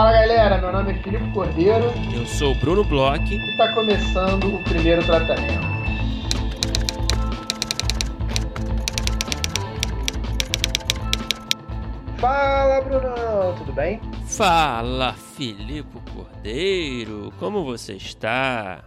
Fala galera, meu nome é Filipe Cordeiro. Eu sou o Bruno Bloch. E está começando o primeiro tratamento. Fala Brunão, tudo bem? Fala Filipe Cordeiro, como você está?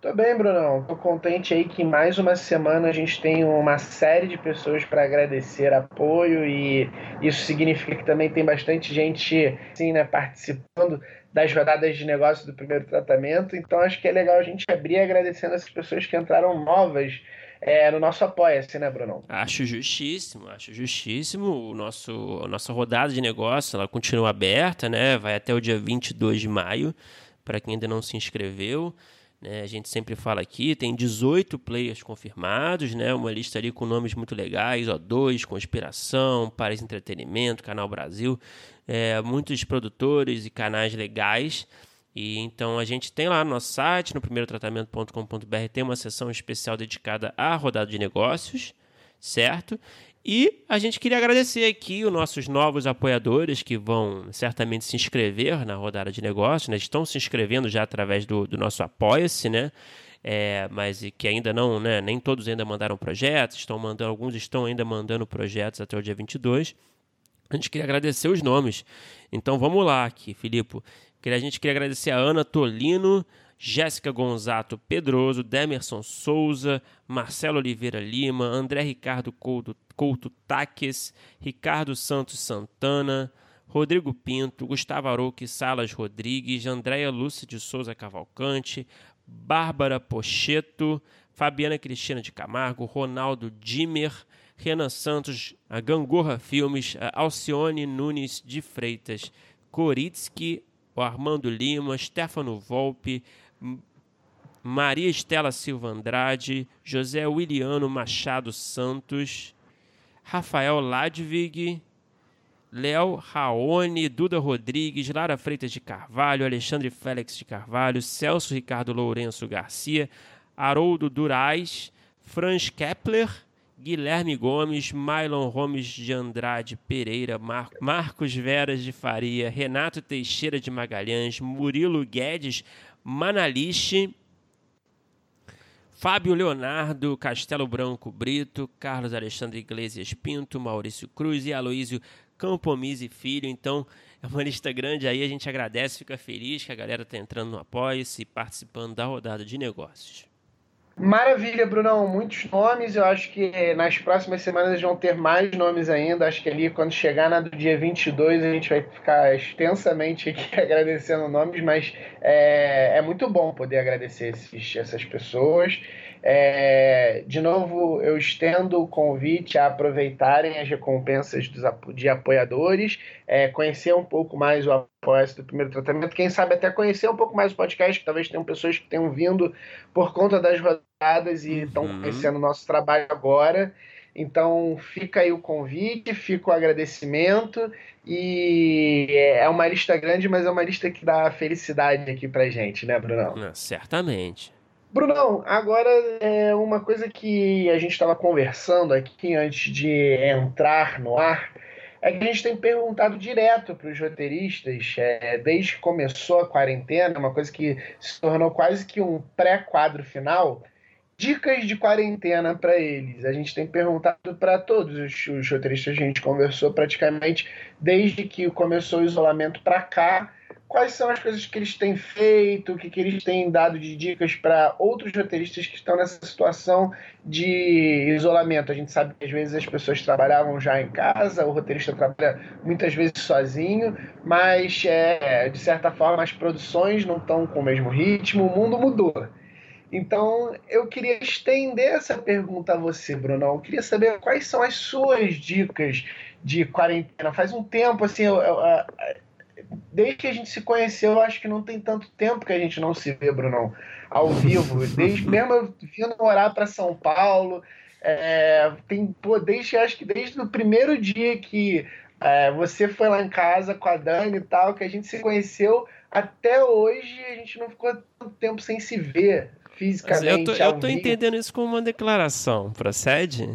Tô bem, Brunão. Tô contente aí que mais uma semana a gente tem uma série de pessoas para agradecer apoio e isso significa que também tem bastante gente, assim, né, participando das rodadas de negócio do primeiro tratamento. Então acho que é legal a gente abrir agradecendo essas pessoas que entraram novas é, no nosso Apoia-se, né, Brunão? Acho justíssimo, acho justíssimo. O nosso, a nossa rodada de negócio ela continua aberta, né? Vai até o dia 22 de maio, para quem ainda não se inscreveu. Né? A gente sempre fala aqui, tem 18 players confirmados, né? uma lista ali com nomes muito legais, O2, Conspiração, Paris Entretenimento, Canal Brasil, é, muitos produtores e canais legais. E então a gente tem lá no nosso site, no primeirotratamento.com.br, tem uma seção especial dedicada à rodada de negócios, certo? E a gente queria agradecer aqui os nossos novos apoiadores que vão certamente se inscrever na rodada de negócios, né? estão se inscrevendo já através do, do nosso Apoia-se, né? É, mas que ainda não, né? Nem todos ainda mandaram projetos, estão mandando, alguns estão ainda mandando projetos até o dia 22. A gente queria agradecer os nomes. Então vamos lá aqui, Filipe. A gente queria agradecer a Ana Tolino, Jéssica Gonzato Pedroso, Demerson Souza, Marcelo Oliveira Lima, André Ricardo Couto, Couto Taques, Ricardo Santos Santana, Rodrigo Pinto, Gustavo Arouque Salas Rodrigues, Andréia Lúcia de Souza Cavalcante, Bárbara Pocheto, Fabiana Cristina de Camargo, Ronaldo Dimer, Renan Santos, a Gangorra Filmes, a Alcione Nunes de Freitas, Koritsky, o Armando Lima, Stefano Volpe, Maria Estela Silva Andrade, José Williano Machado Santos, Rafael Ladvig, Léo Raoni, Duda Rodrigues, Lara Freitas de Carvalho, Alexandre Félix de Carvalho, Celso Ricardo Lourenço Garcia, Haroldo Durais, Franz Kepler, Guilherme Gomes, Mylon Gomes de Andrade Pereira, Mar Marcos Veras de Faria, Renato Teixeira de Magalhães, Murilo Guedes Manaliche, Fábio Leonardo, Castelo Branco Brito, Carlos Alexandre Iglesias Pinto, Maurício Cruz e Aloísio Campomise Filho. Então, é uma lista grande aí, a gente agradece, fica feliz que a galera está entrando no apoio-se e participando da rodada de negócios. Maravilha, Brunão. Muitos nomes. Eu acho que nas próximas semanas vão ter mais nomes ainda. Acho que ali, quando chegar na do dia 22, a gente vai ficar extensamente aqui agradecendo nomes, mas é, é muito bom poder agradecer esses, essas pessoas. É, de novo, eu estendo o convite a aproveitarem as recompensas dos, de apoiadores, é, conhecer um pouco mais o apoio do primeiro tratamento, quem sabe até conhecer um pouco mais o podcast, que talvez tenham pessoas que tenham vindo por conta das rodadas e estão uhum. conhecendo o nosso trabalho agora. Então fica aí o convite, fica o agradecimento e é uma lista grande, mas é uma lista que dá felicidade aqui pra gente, né, Brunão? certamente. Brunão, agora é uma coisa que a gente estava conversando aqui antes de entrar no ar é que a gente tem perguntado direto para os roteiristas, é, desde que começou a quarentena, uma coisa que se tornou quase que um pré-quadro final, dicas de quarentena para eles. A gente tem perguntado para todos os, os roteiristas a gente conversou praticamente desde que começou o isolamento para cá quais são as coisas que eles têm feito, o que, que eles têm dado de dicas para outros roteiristas que estão nessa situação de isolamento. A gente sabe que às vezes as pessoas trabalhavam já em casa, o roteirista trabalha muitas vezes sozinho, mas é, de certa forma as produções não estão com o mesmo ritmo, o mundo mudou. Então, eu queria estender essa pergunta a você, Brunão. Eu queria saber quais são as suas dicas de quarentena. Faz um tempo, assim, eu, eu, desde que a gente se conheceu, eu acho que não tem tanto tempo que a gente não se vê, Brunão, ao vivo. Desde mesmo eu vindo morar para São Paulo, é, tem, pô, desde acho que desde o primeiro dia que é, você foi lá em casa com a Dani e tal, que a gente se conheceu, até hoje a gente não ficou tanto tempo sem se ver fisicamente. Mas eu tô, eu tô entendendo isso como uma declaração, procede?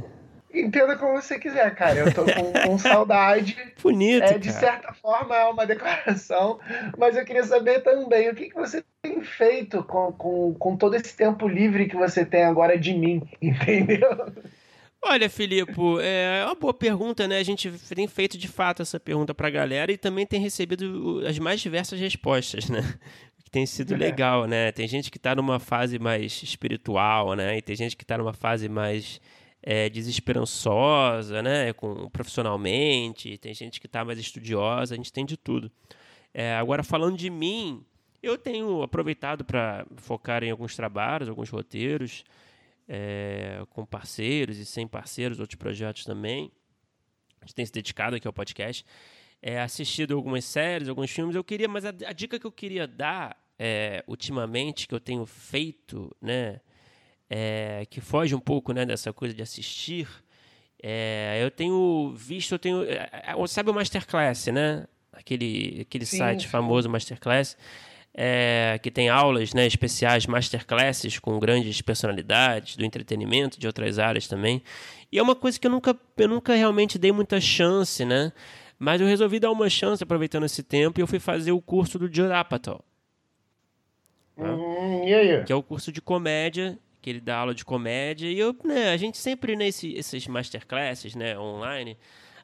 Entenda como você quiser, cara. Eu tô com, com saudade. Bonito. É, de certa forma é uma declaração, mas eu queria saber também o que, que você tem feito com, com, com todo esse tempo livre que você tem agora de mim, entendeu? Olha, Filipe, é uma boa pergunta, né? A gente tem feito de fato essa pergunta para a galera e também tem recebido as mais diversas respostas, né? Que tem sido é. legal, né? Tem gente que está numa fase mais espiritual, né? E tem gente que está numa fase mais é, desesperançosa, né? Com, profissionalmente, tem gente que está mais estudiosa, a gente tem de tudo. É, agora, falando de mim, eu tenho aproveitado para focar em alguns trabalhos, alguns roteiros é, com parceiros e sem parceiros, outros projetos também. A gente tem se dedicado aqui ao podcast. É, assistido algumas séries, alguns filmes. Eu queria, mas a, a dica que eu queria dar é, ultimamente, que eu tenho feito, né, é, que foge um pouco né, dessa coisa de assistir, é, eu tenho visto, eu tenho. É, é, sabe o Masterclass, né? Aquele, aquele sim, site famoso Masterclass é, que tem aulas né, especiais, masterclasses com grandes personalidades do entretenimento, de outras áreas também. E é uma coisa que eu nunca, eu nunca realmente dei muita chance, né? Mas eu resolvi dar uma chance aproveitando esse tempo e eu fui fazer o curso do Judd Apatow. Né? Hum, yeah, Que é o curso de comédia, que ele dá aula de comédia. E eu, né, a gente sempre nesses masterclasses né, online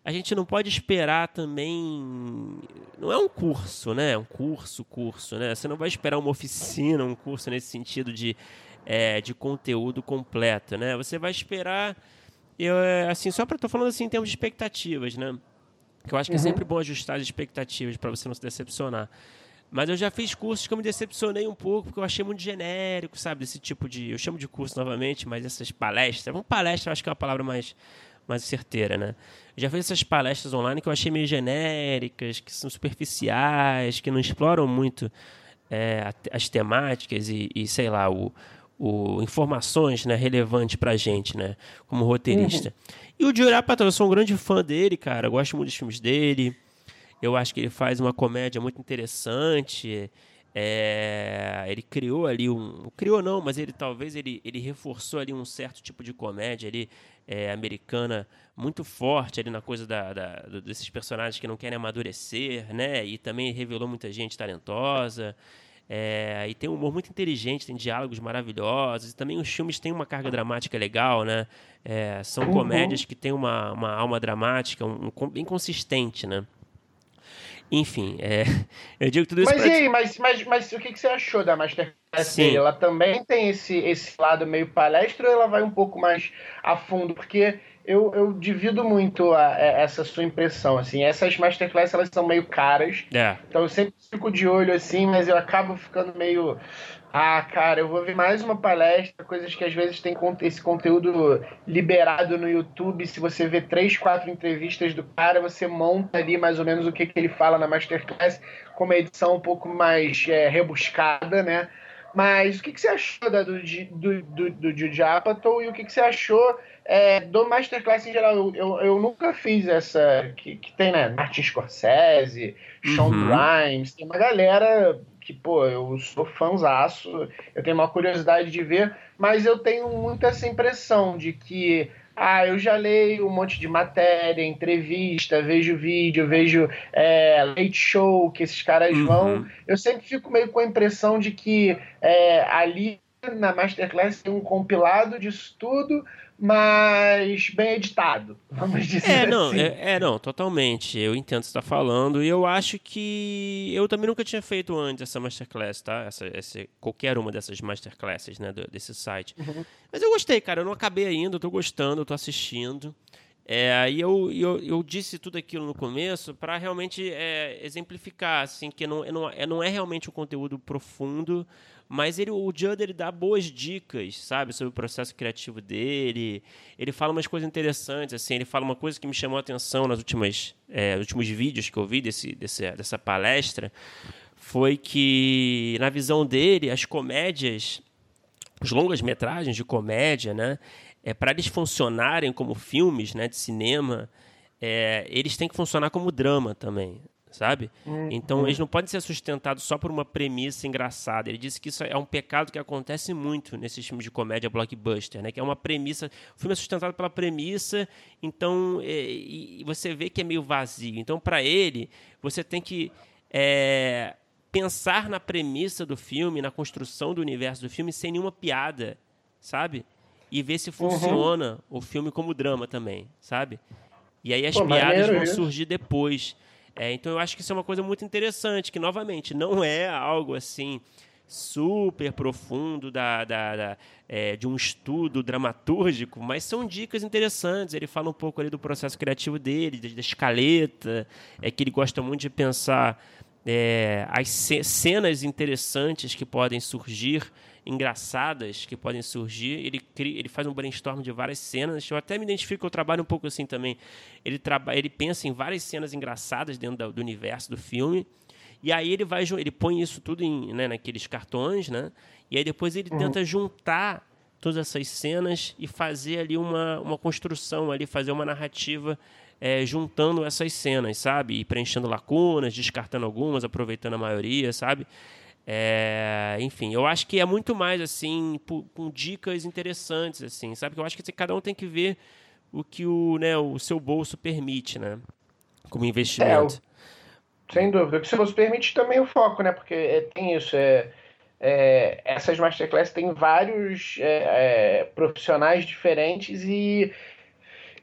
a gente não pode esperar também. Não é um curso, né? Um curso, curso, né? Você não vai esperar uma oficina, um curso nesse sentido de, é, de conteúdo completo, né? Você vai esperar. Eu, é, assim, só para tô falando assim em termos de expectativas, né? Que eu acho que é uhum. é sempre bom ajustar as expectativas para você não se decepcionar. Mas eu já fiz cursos que eu me decepcionei um pouco, porque eu achei muito genérico, sabe? Desse tipo de. Eu chamo de curso novamente, mas essas palestras. Uma palestra eu acho que é uma palavra mais mais certeira, né? já fiz essas palestras online que eu achei meio genéricas, que são superficiais, que não exploram muito é, as temáticas e, e, sei lá, o, o informações né, relevantes pra gente, né? Como roteirista. Uhum. E o Judd Apatow, eu sou um grande fã dele, cara. Eu gosto muito dos filmes dele. Eu acho que ele faz uma comédia muito interessante. É, ele criou ali um. Criou não, mas ele talvez ele, ele reforçou ali um certo tipo de comédia ali, é, americana muito forte ali na coisa da, da, desses personagens que não querem amadurecer, né? E também revelou muita gente talentosa. É, e tem um humor muito inteligente, tem diálogos maravilhosos. E também os filmes têm uma carga dramática legal, né? É, são uhum. comédias que têm uma, uma alma dramática um, um, bem consistente, né? Enfim, é, eu digo tudo isso Mas e aí, mas, mas, mas o que, que você achou da Masterclass Sim. Ela também tem esse, esse lado meio palestra ou ela vai um pouco mais a fundo? Porque eu, eu divido muito a, a, essa sua impressão, assim. Essas Masterclass, elas são meio caras. É. Então eu sempre fico de olho, assim, mas eu acabo ficando meio... Ah, cara, eu vou ver mais uma palestra, coisas que às vezes tem esse conteúdo liberado no YouTube. Se você vê três, quatro entrevistas do cara, você monta ali mais ou menos o que, que ele fala na Masterclass, com uma edição um pouco mais é, rebuscada, né? Mas o que, que você achou da, do, do, do, do Jude Apatow e o que, que você achou é, do Masterclass em geral? Eu, eu, eu, nunca fiz essa que, que tem, né? Martin Scorsese, Sean uhum. Grimes, tem uma galera que, pô, eu sou fãzaço, eu tenho uma curiosidade de ver, mas eu tenho muito essa impressão de que ah, eu já leio um monte de matéria, entrevista, vejo vídeo, vejo é, late show que esses caras uhum. vão. Eu sempre fico meio com a impressão de que é, ali na Masterclass tem um compilado disso tudo, mas bem editado, vamos dizer é, não, assim. É, é, não, totalmente. Eu entendo o que você está falando e eu acho que eu também nunca tinha feito antes essa masterclass, tá? Essa, essa qualquer uma dessas masterclasses, né, desse site. Uhum. Mas eu gostei, cara. Eu não acabei ainda, eu tô gostando, eu tô assistindo. É, aí eu, eu, eu, disse tudo aquilo no começo para realmente é, exemplificar assim que não, não, é, não é realmente um conteúdo profundo, mas ele, o Judd ele dá boas dicas, sabe, sobre o processo criativo dele. Ele fala umas coisas interessantes, assim, ele fala uma coisa que me chamou a atenção nas últimas, é, últimos vídeos que eu vi desse, desse, dessa palestra, foi que na visão dele as comédias, os longas metragens de comédia, né, é, para eles funcionarem como filmes né, de cinema, é, eles têm que funcionar como drama também, sabe? Uhum. Então eles não podem ser sustentados só por uma premissa engraçada. Ele disse que isso é um pecado que acontece muito nesses filmes de comédia blockbuster, né? Que é uma premissa, o filme é sustentado pela premissa, então é, e você vê que é meio vazio. Então para ele você tem que é, pensar na premissa do filme, na construção do universo do filme sem nenhuma piada, sabe? E ver se uhum. funciona uhum. o filme como drama também, sabe? E aí as Pô, piadas vão isso. surgir depois. É, então eu acho que isso é uma coisa muito interessante, que novamente não é algo assim super profundo da, da, da é, de um estudo dramatúrgico, mas são dicas interessantes. Ele fala um pouco ali do processo criativo dele, da, escaleta, é que ele gosta muito de pensar é, as cenas interessantes que podem surgir engraçadas que podem surgir. Ele, cria, ele faz um brainstorm de várias cenas. Eu até me identifico, eu trabalho um pouco assim também. Ele, traba, ele pensa em várias cenas engraçadas dentro do, do universo do filme. E aí ele vai ele põe isso tudo em, né, naqueles cartões, né? E aí depois ele uhum. tenta juntar todas essas cenas e fazer ali uma, uma construção ali, fazer uma narrativa é, juntando essas cenas, sabe? E preenchendo lacunas, descartando algumas, aproveitando a maioria, sabe? É, enfim, eu acho que é muito mais assim, com dicas interessantes, assim, sabe? Eu acho que cada um tem que ver o que o, né, o seu bolso permite, né? Como investimento. É, sem dúvida. O que o seu bolso permite também o foco, né? Porque é, tem isso, é, é, essas masterclass têm vários é, é, profissionais diferentes e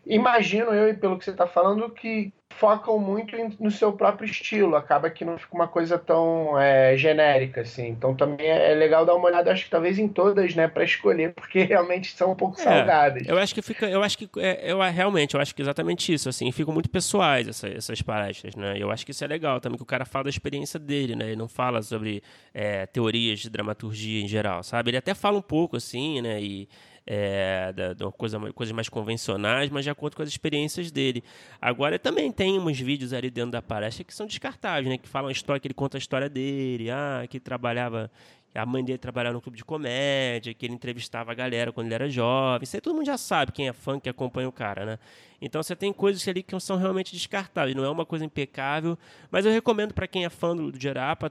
imagino eu, e pelo que você está falando, que focam muito no seu próprio estilo, acaba que não fica uma coisa tão é, genérica, assim. Então também é, é legal dar uma olhada, acho que talvez em todas, né, para escolher, porque realmente são um pouco é, salgadas. Eu acho que fica, eu acho que é, eu realmente, eu acho que exatamente isso, assim, ficam muito pessoais essa, essas palestras, né? Eu acho que isso é legal também que o cara fala da experiência dele, né? Ele não fala sobre é, teorias de dramaturgia em geral, sabe? Ele até fala um pouco assim, né? E é, da, da coisa, coisas mais convencionais, mas já conta com as experiências dele. Agora também tem uns vídeos ali dentro da palestra que são descartáveis, né? Que falam a história, que ele conta a história dele, ah, que trabalhava a mãe dele trabalhava no clube de comédia, que ele entrevistava a galera quando ele era jovem. Isso aí todo mundo já sabe, quem é fã, que acompanha o cara, né? Então você tem coisas ali que são realmente descartáveis, não é uma coisa impecável, mas eu recomendo para quem é fã do, do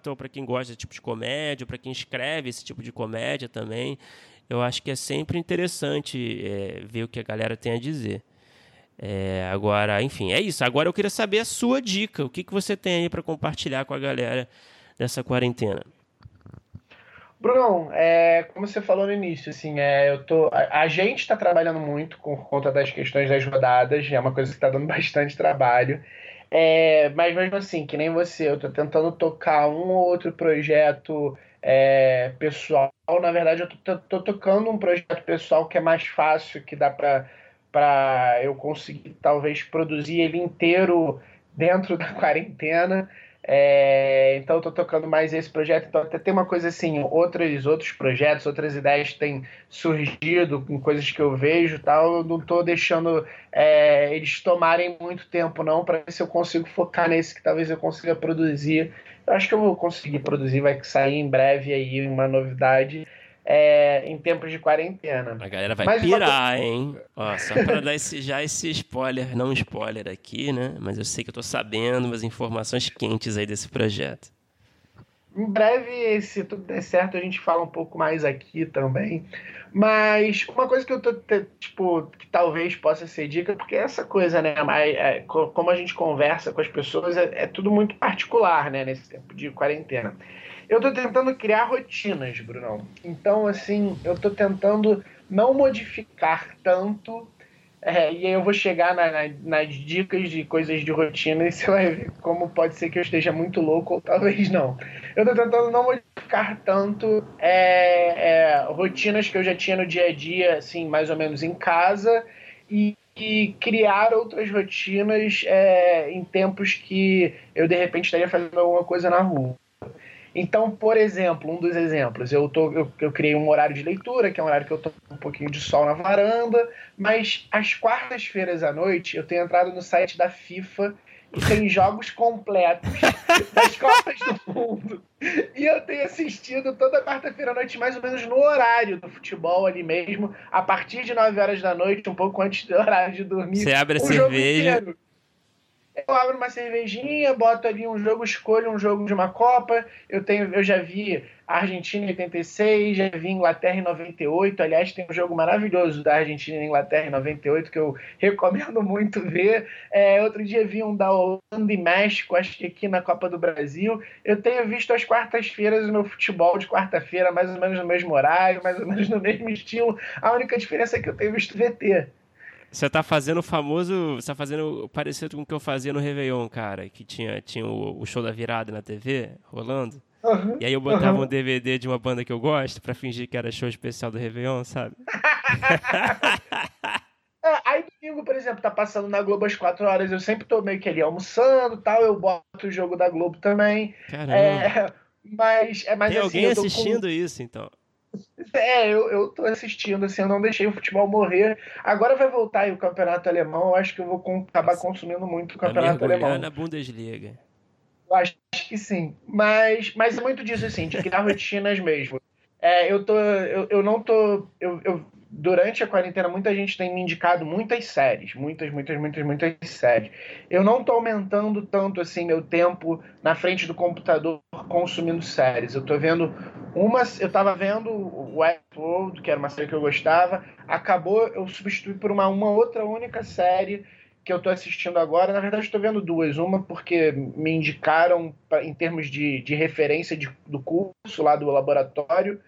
ou para quem gosta desse tipo de comédia, para quem escreve esse tipo de comédia também eu acho que é sempre interessante é, ver o que a galera tem a dizer. É, agora, enfim, é isso. Agora eu queria saber a sua dica. O que, que você tem aí para compartilhar com a galera dessa quarentena? Bruno, é, como você falou no início, assim, é, eu tô, a, a gente está trabalhando muito por conta das questões das rodadas, é uma coisa que está dando bastante trabalho. É, mas mesmo assim, que nem você, eu estou tentando tocar um ou outro projeto é, pessoal. Na verdade, eu tô, tocando um projeto pessoal que é mais fácil, que dá para eu conseguir talvez produzir ele inteiro dentro da quarentena. É, então eu tô tocando mais esse projeto. Então até tem uma coisa assim, outros, outros projetos, outras ideias têm surgido com coisas que eu vejo tal. Eu não tô deixando é, eles tomarem muito tempo não, para ver se eu consigo focar nesse que talvez eu consiga produzir. Eu acho que eu vou conseguir produzir, vai sair em breve aí uma novidade é, em tempos de quarentena. A galera vai Mas pirar, hein? Ó, só para dar esse, já esse spoiler, não spoiler aqui, né? Mas eu sei que eu tô sabendo umas informações quentes aí desse projeto. Em breve, se tudo der certo, a gente fala um pouco mais aqui também. Mas uma coisa que eu tô, tipo, que talvez possa ser dica, porque essa coisa, né, é, como a gente conversa com as pessoas, é, é tudo muito particular, né, nesse tempo de quarentena. Eu tô tentando criar rotinas, Brunão. Então, assim, eu tô tentando não modificar tanto. É, e aí eu vou chegar na, na, nas dicas de coisas de rotina e você vai ver como pode ser que eu esteja muito louco ou talvez não. Eu tô tentando não modificar tanto é, é, rotinas que eu já tinha no dia a dia, assim, mais ou menos em casa, e, e criar outras rotinas é, em tempos que eu de repente estaria fazendo alguma coisa na rua. Então, por exemplo, um dos exemplos, eu, tô, eu, eu, criei um horário de leitura, que é um horário que eu tô um pouquinho de sol na varanda, mas às quartas-feiras à noite eu tenho entrado no site da FIFA e tem jogos completos das Copas do Mundo. E eu tenho assistido toda quarta-feira à noite, mais ou menos no horário do futebol ali mesmo, a partir de 9 horas da noite, um pouco antes do horário de dormir. Você abre a cerveja. Eu abro uma cervejinha, boto ali um jogo, escolho um jogo de uma Copa. Eu tenho, eu já vi Argentina em 86, já vi Inglaterra em 98. Aliás, tem um jogo maravilhoso da Argentina e Inglaterra em 98 que eu recomendo muito ver. É, outro dia vi um da Holanda e México, acho que aqui na Copa do Brasil. Eu tenho visto as quartas-feiras o meu futebol de quarta-feira, mais ou menos no mesmo horário, mais ou menos no mesmo estilo. A única diferença é que eu tenho visto VT. Você tá fazendo o famoso. Você tá fazendo parecido com o que eu fazia no Réveillon, cara. Que tinha, tinha o, o show da virada na TV rolando. Uhum, e aí eu botava uhum. um DVD de uma banda que eu gosto pra fingir que era show especial do Réveillon, sabe? é, aí domingo, por exemplo, tá passando na Globo às 4 horas. Eu sempre tô meio que ali almoçando tal. Eu boto o jogo da Globo também. Caramba. É, mas, é, mas Tem assim, alguém assistindo com... isso, então. É, eu, eu tô assistindo, assim, eu não deixei o futebol morrer. Agora vai voltar aí o campeonato alemão, eu acho que eu vou com, acabar Nossa, consumindo muito o campeonato alemão. na Bundesliga. Eu acho que sim. Mas, mas é muito disso, assim, de criar rotinas mesmo. É, eu tô. Eu, eu não tô. Eu, eu durante a quarentena, muita gente tem me indicado muitas séries, muitas, muitas, muitas, muitas séries. Eu não estou aumentando tanto assim meu tempo na frente do computador consumindo séries. Eu estou vendo uma, eu estava vendo o Westworld, que era uma série que eu gostava, acabou eu substituí por uma, uma outra única série que eu estou assistindo agora. Na verdade, estou vendo duas. Uma porque me indicaram pra, em termos de, de referência de, do curso lá do laboratório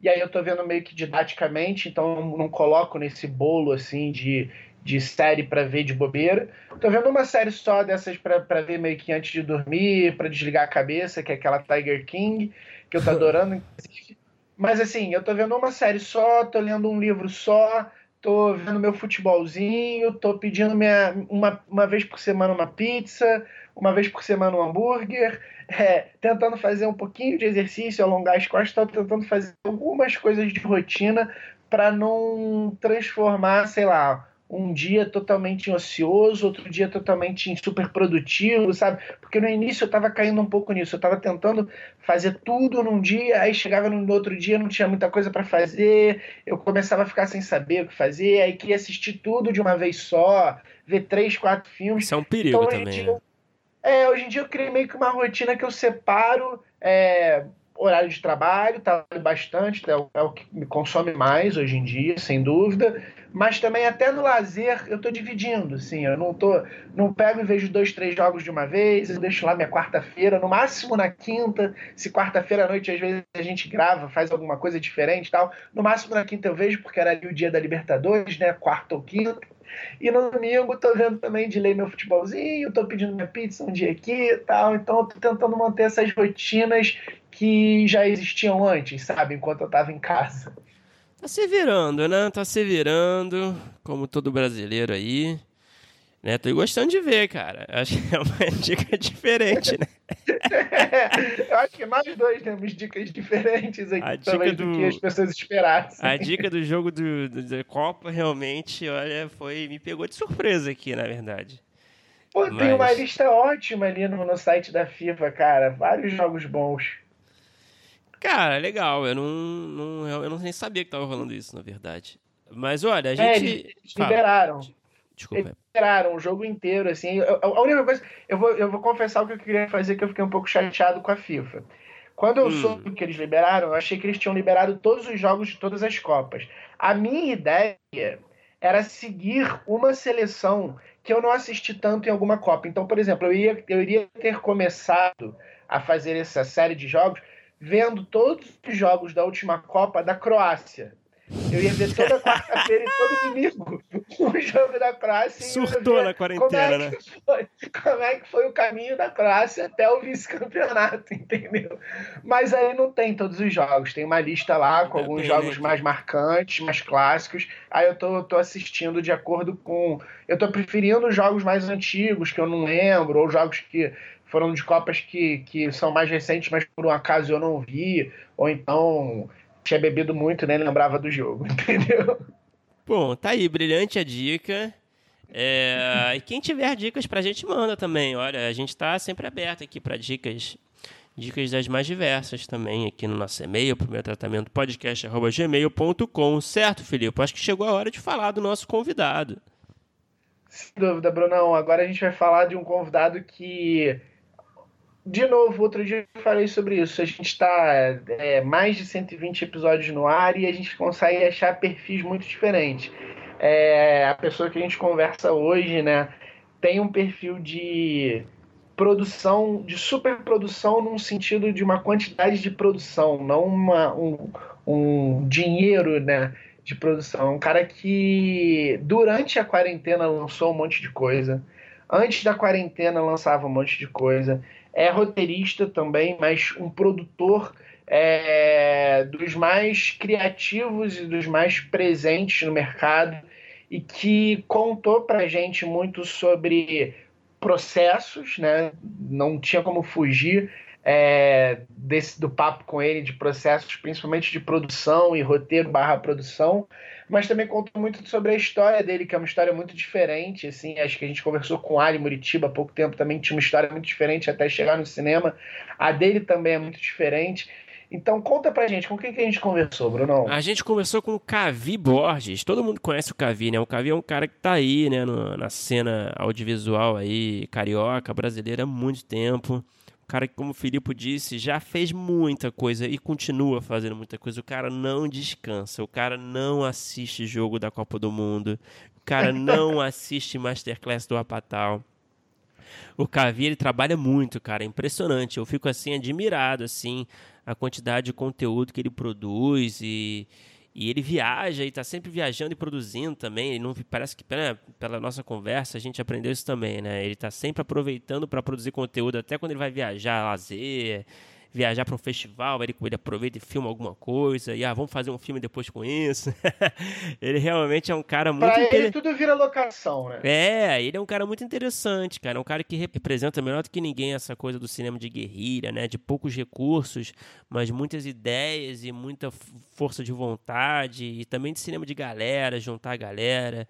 e aí eu tô vendo meio que didaticamente, então não, coloco nesse bolo assim de, de série para ver de bobeira. Tô vendo uma série só dessas para ver meio que antes de dormir, para desligar a cabeça, que é aquela Tiger King, que eu tô adorando, inclusive. Mas assim, eu tô vendo uma série só, tô lendo um livro só, tô vendo meu futebolzinho, tô pedindo minha, uma, uma vez por semana uma pizza, uma vez por semana um hambúrguer, é, tentando fazer um pouquinho de exercício, alongar as costas, tentando fazer algumas coisas de rotina para não transformar, sei lá, um dia totalmente ocioso, outro dia totalmente super produtivo, sabe? Porque no início eu estava caindo um pouco nisso, eu estava tentando fazer tudo num dia, aí chegava no outro dia, não tinha muita coisa para fazer, eu começava a ficar sem saber o que fazer, aí queria assistir tudo de uma vez só, ver três, quatro filmes. Isso é um perigo então, também. É, hoje em dia eu criei meio que uma rotina que eu separo é, horário de trabalho, trabalho bastante, é o, é o, que me consome mais hoje em dia, sem dúvida. Mas também até no lazer eu estou dividindo, assim, eu não tô, não pego e vejo dois, três jogos de uma vez, eu deixo lá minha quarta-feira, no máximo na quinta, se quarta-feira à noite às vezes a gente grava, faz alguma coisa diferente tal, no máximo na quinta eu vejo, porque era ali o dia da Libertadores, né, quarta ou quinta, e no domingo tô vendo também de ler meu futebolzinho, tô pedindo minha pizza um dia aqui e tal. Então eu tô tentando manter essas rotinas que já existiam antes, sabe? Enquanto eu tava em casa. Tá se virando, né? Tá se virando, como todo brasileiro aí. Né? Tô gostando de ver, cara. Acho que é uma dica diferente, né? eu acho que nós dois temos dicas diferentes aqui a dica do... do que as pessoas esperassem. A dica do jogo do, do, da Copa realmente, olha, foi me pegou de surpresa aqui, na verdade. Pô, Mas... tem uma lista ótima ali no, no site da FIFA, cara. Vários jogos bons. Cara, legal. Eu não, não, eu não nem sabia que tava rolando isso, na verdade. Mas olha, a é, gente. É, eles liberaram. Desculpa. Eles liberaram o jogo inteiro, assim. a única coisa. Eu vou, eu vou confessar o que eu queria fazer, que eu fiquei um pouco chateado com a FIFA. Quando eu hum. soube que eles liberaram, eu achei que eles tinham liberado todos os jogos de todas as Copas. A minha ideia era seguir uma seleção que eu não assisti tanto em alguma Copa. Então, por exemplo, eu, ia, eu iria ter começado a fazer essa série de jogos vendo todos os jogos da última Copa da Croácia. Eu ia ver toda quarta-feira e todo domingo o jogo da Croácia. Surtou na quarentena, é né? Foi, como é que foi o caminho da Croácia até o vice-campeonato, entendeu? Mas aí não tem todos os jogos. Tem uma lista lá com alguns jogos mais marcantes, mais clássicos. Aí eu tô, tô assistindo de acordo com. Eu tô preferindo jogos mais antigos que eu não lembro, ou jogos que foram de Copas que, que são mais recentes, mas por um acaso eu não vi, ou então tinha bebido muito, nem lembrava do jogo, entendeu? Bom, tá aí, brilhante a dica. É, e quem tiver dicas pra gente, manda também. Olha, a gente tá sempre aberto aqui para dicas, dicas das mais diversas também aqui no nosso e-mail, primeiro tratamento podcast@gmail.com, certo, Felipe? Acho que chegou a hora de falar do nosso convidado. Sem dúvida, Brunão. Agora a gente vai falar de um convidado que de novo, outro dia eu falei sobre isso. A gente está é, mais de 120 episódios no ar e a gente consegue achar perfis muito diferentes. É, a pessoa que a gente conversa hoje, né, tem um perfil de produção, de superprodução num sentido de uma quantidade de produção, não uma, um, um dinheiro, né, de produção. Um cara que durante a quarentena lançou um monte de coisa. Antes da quarentena lançava um monte de coisa é roteirista também, mas um produtor é, dos mais criativos e dos mais presentes no mercado e que contou para gente muito sobre processos, né? Não tinha como fugir é, desse, do papo com ele de processos, principalmente de produção e roteiro barra produção, mas também contou muito sobre a história dele, que é uma história muito diferente, assim, acho que a gente conversou com Ali Muritiba há pouco tempo, também tinha uma história muito diferente até chegar no cinema, a dele também é muito diferente, então conta pra gente, com quem que a gente conversou, Bruno? A gente conversou com o Cavi Borges. Todo mundo conhece o Cavi, né? O Cavi é um cara que tá aí, né, no, na cena audiovisual aí, carioca, brasileira há muito tempo cara que, como o Filipe disse, já fez muita coisa e continua fazendo muita coisa. O cara não descansa, o cara não assiste jogo da Copa do Mundo, o cara não assiste Masterclass do Apatal. O Cavi, ele trabalha muito, cara, é impressionante. Eu fico, assim, admirado, assim, a quantidade de conteúdo que ele produz e e ele viaja e está sempre viajando e produzindo também. Ele não parece que pela, pela nossa conversa a gente aprendeu isso também, né? Ele está sempre aproveitando para produzir conteúdo até quando ele vai viajar, lazer, viajar para um festival, ele, ele aproveita e filma alguma coisa, e ah, vamos fazer um filme depois com isso. ele realmente é um cara muito. Pra inter... ele tudo vira locação, né? É, ele é um cara muito interessante, cara. É um cara que representa melhor do que ninguém essa coisa do cinema de guerrilha, né? De poucos recursos, mas muitas ideias e muita força de vontade, e também de cinema de galera, juntar a galera.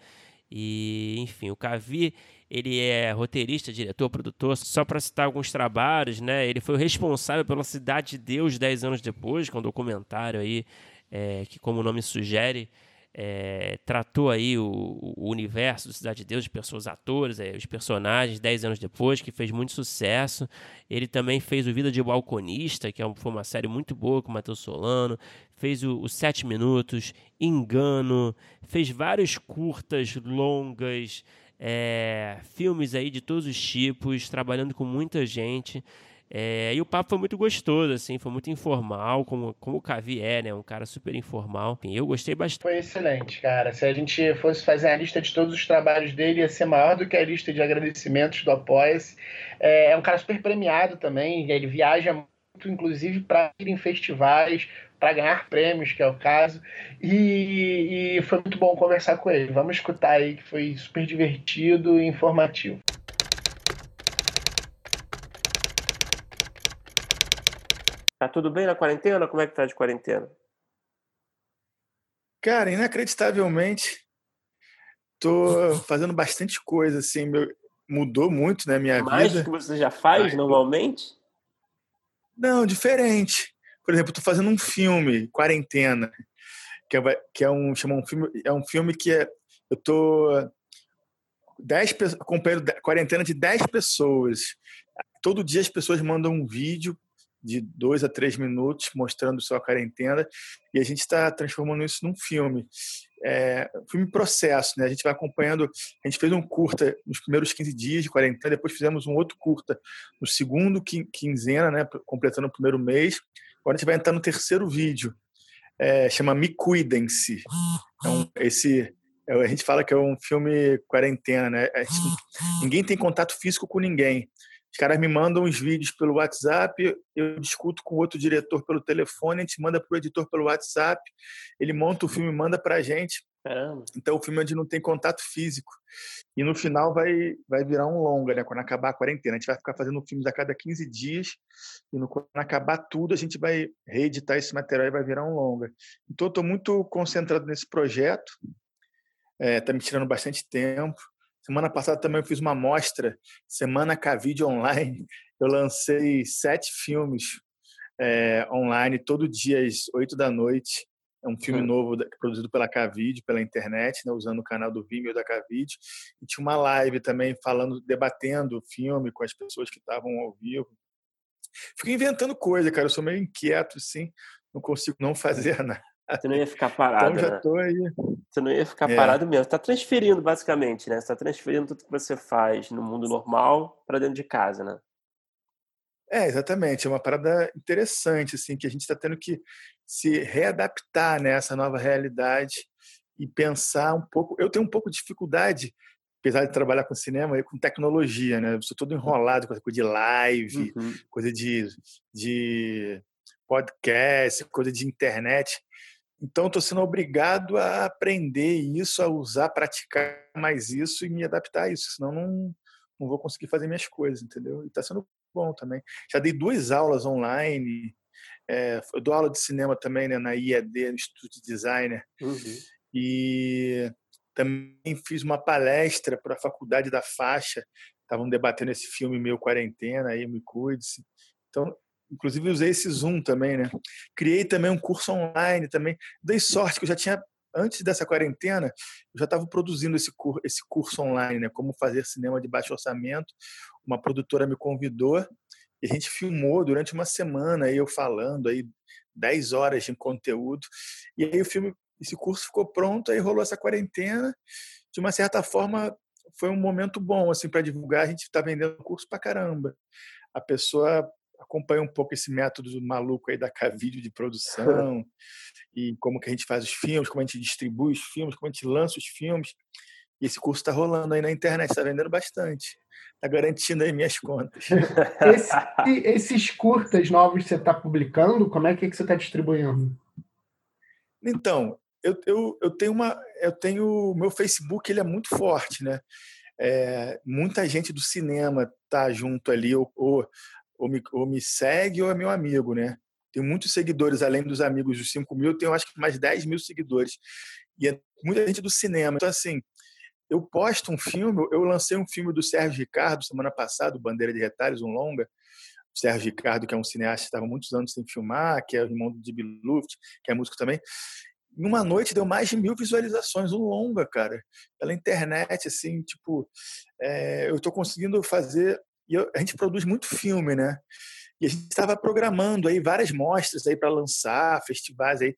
E, enfim, o Cavi, ele é roteirista, diretor, produtor, só para citar alguns trabalhos, né? Ele foi o responsável pela Cidade de Deus 10 anos depois, com um documentário aí, é, que como o nome sugere, é, tratou aí o, o, universo do Cidade de Deus, de pessoas, atores, é, os personagens, 10 anos depois, que fez muito sucesso. Ele também fez o Vida de Balconista, que é foi uma série muito boa com o Matheus Solano. Fez o, o Sete Minutos, Engano, fez vários curtas, longas, é, filmes aí de todos os tipos, trabalhando com muita gente. É, e o papo foi muito gostoso, assim, foi muito informal, como, como o Cavi é, né? Um cara super informal. eu gostei bastante. Foi excelente, cara. Se a gente fosse fazer a lista de todos os trabalhos dele, ia ser maior do que a lista de agradecimentos do Apoia-se. É, é um cara super premiado também, ele viaja inclusive, para ir em festivais, para ganhar prêmios, que é o caso. E, e foi muito bom conversar com ele. Vamos escutar aí, que foi super divertido e informativo. Tá tudo bem na quarentena? Como é que tá de quarentena? Cara, inacreditavelmente, tô fazendo bastante coisa, assim, meu, mudou muito, né, minha Mais vida. Mais do que você já faz normalmente? Não, diferente. Por exemplo, tô fazendo um filme, Quarentena, que é, que é um chama um filme, é um filme que é, eu tô dez acompanhando quarentena de 10 pessoas. Todo dia as pessoas mandam um vídeo de dois a três minutos mostrando sua quarentena e a gente está transformando isso num filme. É, filme processo, né? A gente vai acompanhando. A gente fez um curta nos primeiros 15 dias de quarentena, depois fizemos um outro curta no segundo quinzena, né? Completando o primeiro mês. Agora a gente vai entrar no terceiro vídeo. É, chama Me Cuidem-se. Então, esse é, a gente fala que é um filme quarentena, né? Gente, ninguém tem contato físico com ninguém. Os caras me mandam os vídeos pelo WhatsApp, eu discuto com outro diretor pelo telefone, a gente manda para o editor pelo WhatsApp, ele monta o filme e manda para a gente. Caramba. Então o filme é onde não tem contato físico. E no final vai, vai virar um longa, né? Quando acabar a quarentena. A gente vai ficar fazendo filmes a cada 15 dias. E no, quando acabar tudo, a gente vai reeditar esse material e vai virar um longa. Então eu estou muito concentrado nesse projeto. Está é, tá me tirando bastante tempo. Semana passada também eu fiz uma mostra, Semana Cavide Online. Eu lancei sete filmes é, online, todo dia às oito da noite. É um filme uhum. novo produzido pela Cavid, pela internet, né, usando o canal do Vimeo da Cavid. E tinha uma live também falando, debatendo o filme com as pessoas que estavam ao vivo. Fiquei inventando coisa, cara. Eu sou meio inquieto, assim. Não consigo não fazer nada. Você não ia ficar parado, então já né? tô aí. Você não ia ficar é. parado mesmo. Você está transferindo, basicamente, né? Você está transferindo tudo que você faz no mundo normal para dentro de casa, né? É, exatamente. É uma parada interessante, assim, que a gente está tendo que se readaptar nessa né, nova realidade e pensar um pouco. Eu tenho um pouco de dificuldade, apesar de trabalhar com cinema, com tecnologia, né? Eu sou todo enrolado com coisa de live, uhum. coisa de, de podcast, coisa de internet. Então, estou sendo obrigado a aprender isso, a usar, praticar mais isso e me adaptar a isso, senão não, não vou conseguir fazer minhas coisas, entendeu? E está sendo bom também. Já dei duas aulas online, é, eu dou aula de cinema também né, na IAD, no Instituto de Designer, uhum. e também fiz uma palestra para a Faculdade da Faixa, estavam debatendo esse filme Meu Quarentena, aí Me Cuide-se. Então, inclusive usei esse Zoom também, né? Criei também um curso online também. Dei sorte que eu já tinha antes dessa quarentena, eu já estava produzindo esse, cur esse curso online, né? Como fazer cinema de baixo orçamento. Uma produtora me convidou e a gente filmou durante uma semana, eu falando aí 10 horas de conteúdo. E aí o filme, esse curso ficou pronto, aí rolou essa quarentena. De uma certa forma, foi um momento bom assim para divulgar. A gente está vendendo curso para caramba. A pessoa acompanha um pouco esse método maluco aí da Cavídeo de produção e como que a gente faz os filmes, como a gente distribui os filmes, como a gente lança os filmes. E esse curso está rolando aí na internet, está vendendo bastante. Está garantindo aí minhas contas. Esse, esses curtas novos que você está publicando, como é que, é que você está distribuindo? Então, eu, eu, eu tenho uma. Eu tenho. Meu Facebook ele é muito forte, né? É, muita gente do cinema tá junto ali, ou, ou ou me, ou me segue ou é meu amigo, né? Tem muitos seguidores, além dos amigos dos 5 mil, tem acho que mais 10 mil seguidores. E é muita gente do cinema. Então, assim, eu posto um filme, eu lancei um filme do Sérgio Ricardo semana passada, Bandeira de Retalhos, um longa. O Sérgio Ricardo, que é um cineasta que estava muitos anos sem filmar, que é o irmão do Dib Luft, que é músico também. Em uma noite deu mais de mil visualizações, um longa, cara. Pela internet, assim, tipo, é, eu estou conseguindo fazer e eu, a gente produz muito filme, né? E a gente estava programando aí várias mostras aí para lançar, festivais aí,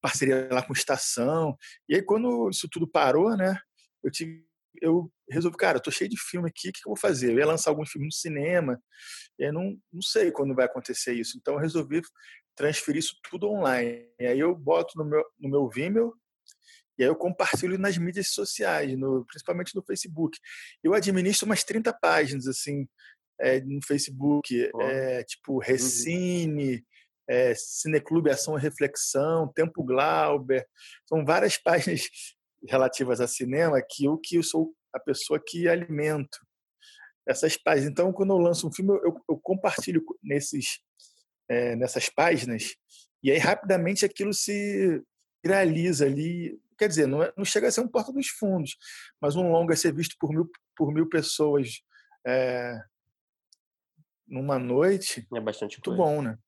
parceria lá com estação. E aí quando isso tudo parou, né? Eu tive, eu resolvi, cara, eu tô cheio de filme aqui, o que, que eu vou fazer? Eu ia lançar alguns filmes no cinema, e não, não sei quando vai acontecer isso. Então eu resolvi transferir isso tudo online. E aí eu boto no meu, no meu Vimeo e aí eu compartilho nas mídias sociais, no, principalmente no Facebook. Eu administro umas 30 páginas, assim, é, no Facebook, oh. é, tipo Recine, é, Cineclube Ação e Reflexão, Tempo Glauber. São várias páginas relativas a cinema que eu que eu sou a pessoa que alimento essas páginas. Então, quando eu lanço um filme, eu, eu compartilho nesses, é, nessas páginas e aí rapidamente aquilo se realiza ali quer dizer, não, é, não chega a ser um porta dos fundos, mas um longa ser visto por mil, por mil pessoas é, numa noite. É bastante muito coisa. bom, né?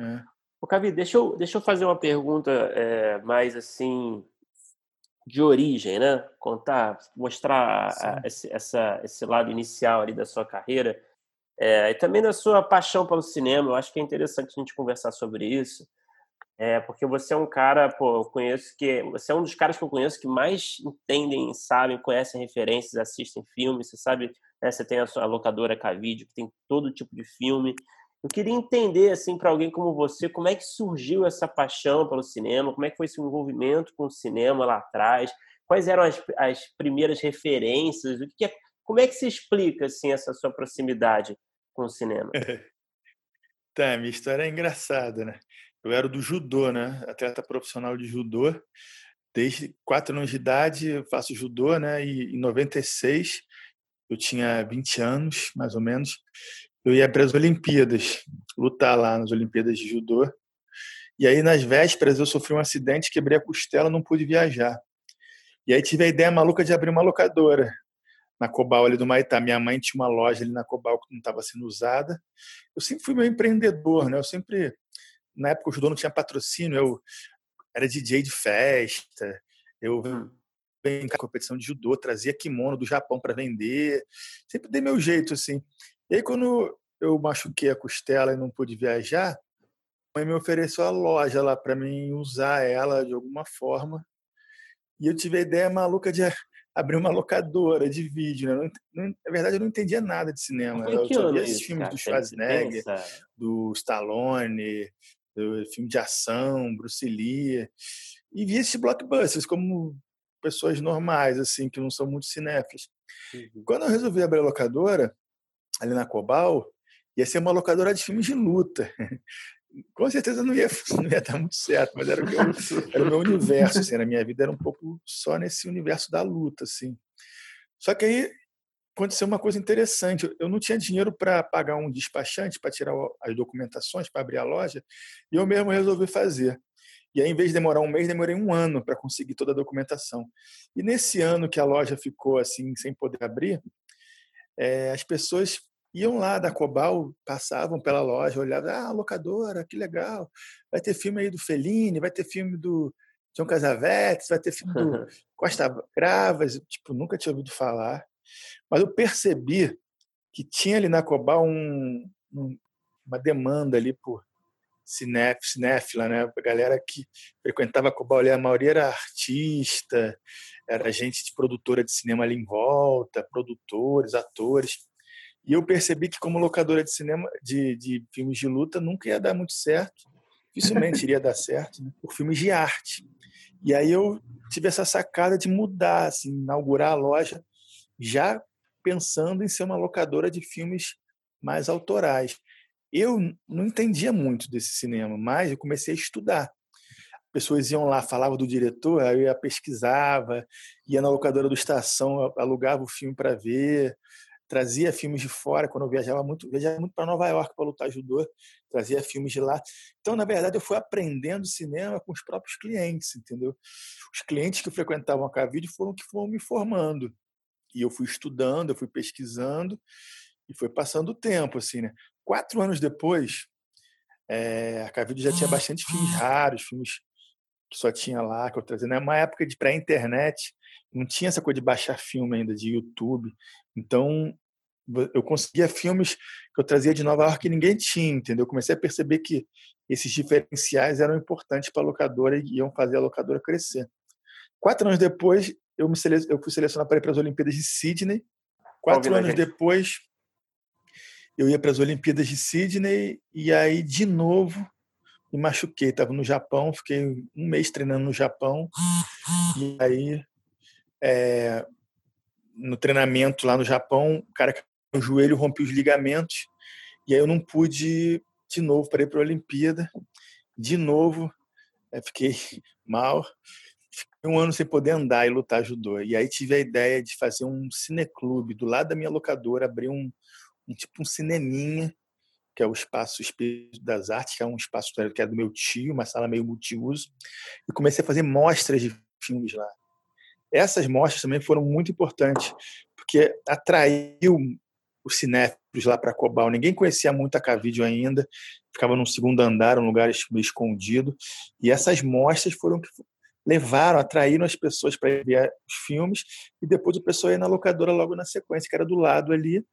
É. é. Ô, Cavi, deixa eu, deixa eu fazer uma pergunta é, mais assim de origem, né? Contar, mostrar a, esse, essa, esse lado inicial ali da sua carreira é, e também da sua paixão pelo cinema. Eu acho que é interessante a gente conversar sobre isso. É, porque você é um cara, pô, eu conheço que. Você é um dos caras que eu conheço que mais entendem, sabem, conhecem referências, assistem filmes. Você sabe, né, você tem a sua locadora Cavídeo, que tem todo tipo de filme. Eu queria entender, assim, para alguém como você, como é que surgiu essa paixão pelo cinema, como é que foi esse envolvimento com o cinema lá atrás, quais eram as, as primeiras referências, o que é, como é que se explica, assim, essa sua proximidade com o cinema? tá, minha história é engraçada, né? Eu era do judô, né? Atleta profissional de judô. Desde quatro anos de idade faço judô, né? E em 96, eu tinha 20 anos, mais ou menos, eu ia para as Olimpíadas, lutar lá nas Olimpíadas de judô. E aí, nas vésperas, eu sofri um acidente, quebrei a costela, não pude viajar. E aí tive a ideia maluca de abrir uma locadora na Cobal ali do Maitá. Minha mãe tinha uma loja ali na Cobal que não estava sendo usada. Eu sempre fui meio empreendedor, né? Eu sempre na época o judô não tinha patrocínio, eu era DJ de festa. Eu hum. venho com a competição de judô, trazia kimono do Japão para vender. Sempre dei meu jeito, assim. E aí, quando eu machuquei a costela e não pude viajar, a mãe me ofereceu a loja lá para mim usar ela de alguma forma. E eu tive a ideia maluca de abrir uma locadora de vídeo. Né? Não, não, na verdade, eu não entendia nada de cinema. Eu só via esses filmes cara, do Schwarzenegger, do Stallone, filme de ação, Bruce Lee. E via esses blockbusters como pessoas normais, assim, que não são muito cinéfilos. Uhum. Quando eu resolvi abrir a locadora, ali na Cobal, ia ser uma locadora de filmes de luta. Com certeza não ia, não ia dar muito certo, mas era o meu, era o meu universo, assim, na minha vida era um pouco só nesse universo da luta, assim. Só que aí aconteceu uma coisa interessante. Eu não tinha dinheiro para pagar um despachante para tirar as documentações, para abrir a loja, e eu mesmo resolvi fazer. E aí, em vez de demorar um mês, demorei um ano para conseguir toda a documentação. E nesse ano que a loja ficou assim, sem poder abrir, é, as pessoas iam lá da Cobal, passavam pela loja, olhavam, ah, locadora, que legal, vai ter filme aí do Fellini, vai ter filme do John Casavetes, vai ter filme do Costa Gravas, tipo, nunca tinha ouvido falar. Mas eu percebi que tinha ali na Cobal um, um, uma demanda ali por cinef, cinéfila, né? A galera que frequentava a Cobal ali, a maioria era artista, era gente de produtora de cinema ali em volta, produtores, atores. E eu percebi que como locadora de cinema, de, de filmes de luta, nunca ia dar muito certo. Dificilmente iria dar certo né? por filmes de arte. E aí eu tive essa sacada de mudar, assim, inaugurar a loja já pensando em ser uma locadora de filmes mais autorais. Eu não entendia muito desse cinema, mas eu comecei a estudar. Pessoas iam lá, falavam do diretor, aí eu ia pesquisava, ia na locadora do Estação, alugava o filme para ver, trazia filmes de fora quando eu viajava muito, viajava muito para Nova York para lutar judô, trazia filmes de lá. Então, na verdade, eu fui aprendendo cinema com os próprios clientes, entendeu? Os clientes que frequentavam a Cavide foram que foram me formando. E eu fui estudando, eu fui pesquisando e foi passando o tempo, assim, né? Quatro anos depois, é, a Cavide já tinha bastante filmes raros, filmes que só tinha lá, que eu trazia. Na uma época de pré-internet, não tinha essa coisa de baixar filme ainda de YouTube. Então, eu conseguia filmes que eu trazia de Nova York que ninguém tinha, entendeu? Eu comecei a perceber que esses diferenciais eram importantes para a locadora e iam fazer a locadora crescer. Quatro anos depois, eu, me sele... eu fui selecionado para ir para as Olimpíadas de Sydney. Quatro anos depois, eu ia para as Olimpíadas de Sydney e aí, de novo, me machuquei. Estava no Japão, fiquei um mês treinando no Japão. E aí, é... no treinamento lá no Japão, o cara o joelho rompeu os ligamentos. E aí eu não pude de novo para ir para a Olimpíada. De novo, é, fiquei mal um ano sem poder andar e lutar judô. E aí tive a ideia de fazer um cineclube do lado da minha locadora, abrir um, um tipo um cineminha, que é o espaço Espírito das Artes, que é um espaço que é do meu tio, uma sala meio multiuso, e comecei a fazer mostras de filmes lá. Essas mostras também foram muito importantes, porque atraiu os cinéfilos lá para Cobal. Ninguém conhecia muito a Cavídeo ainda, ficava num segundo andar, um lugar escondido. E essas mostras foram que levaram, atraíram as pessoas para ver os filmes e depois o pessoal ia na locadora logo na sequência, que era do lado ali.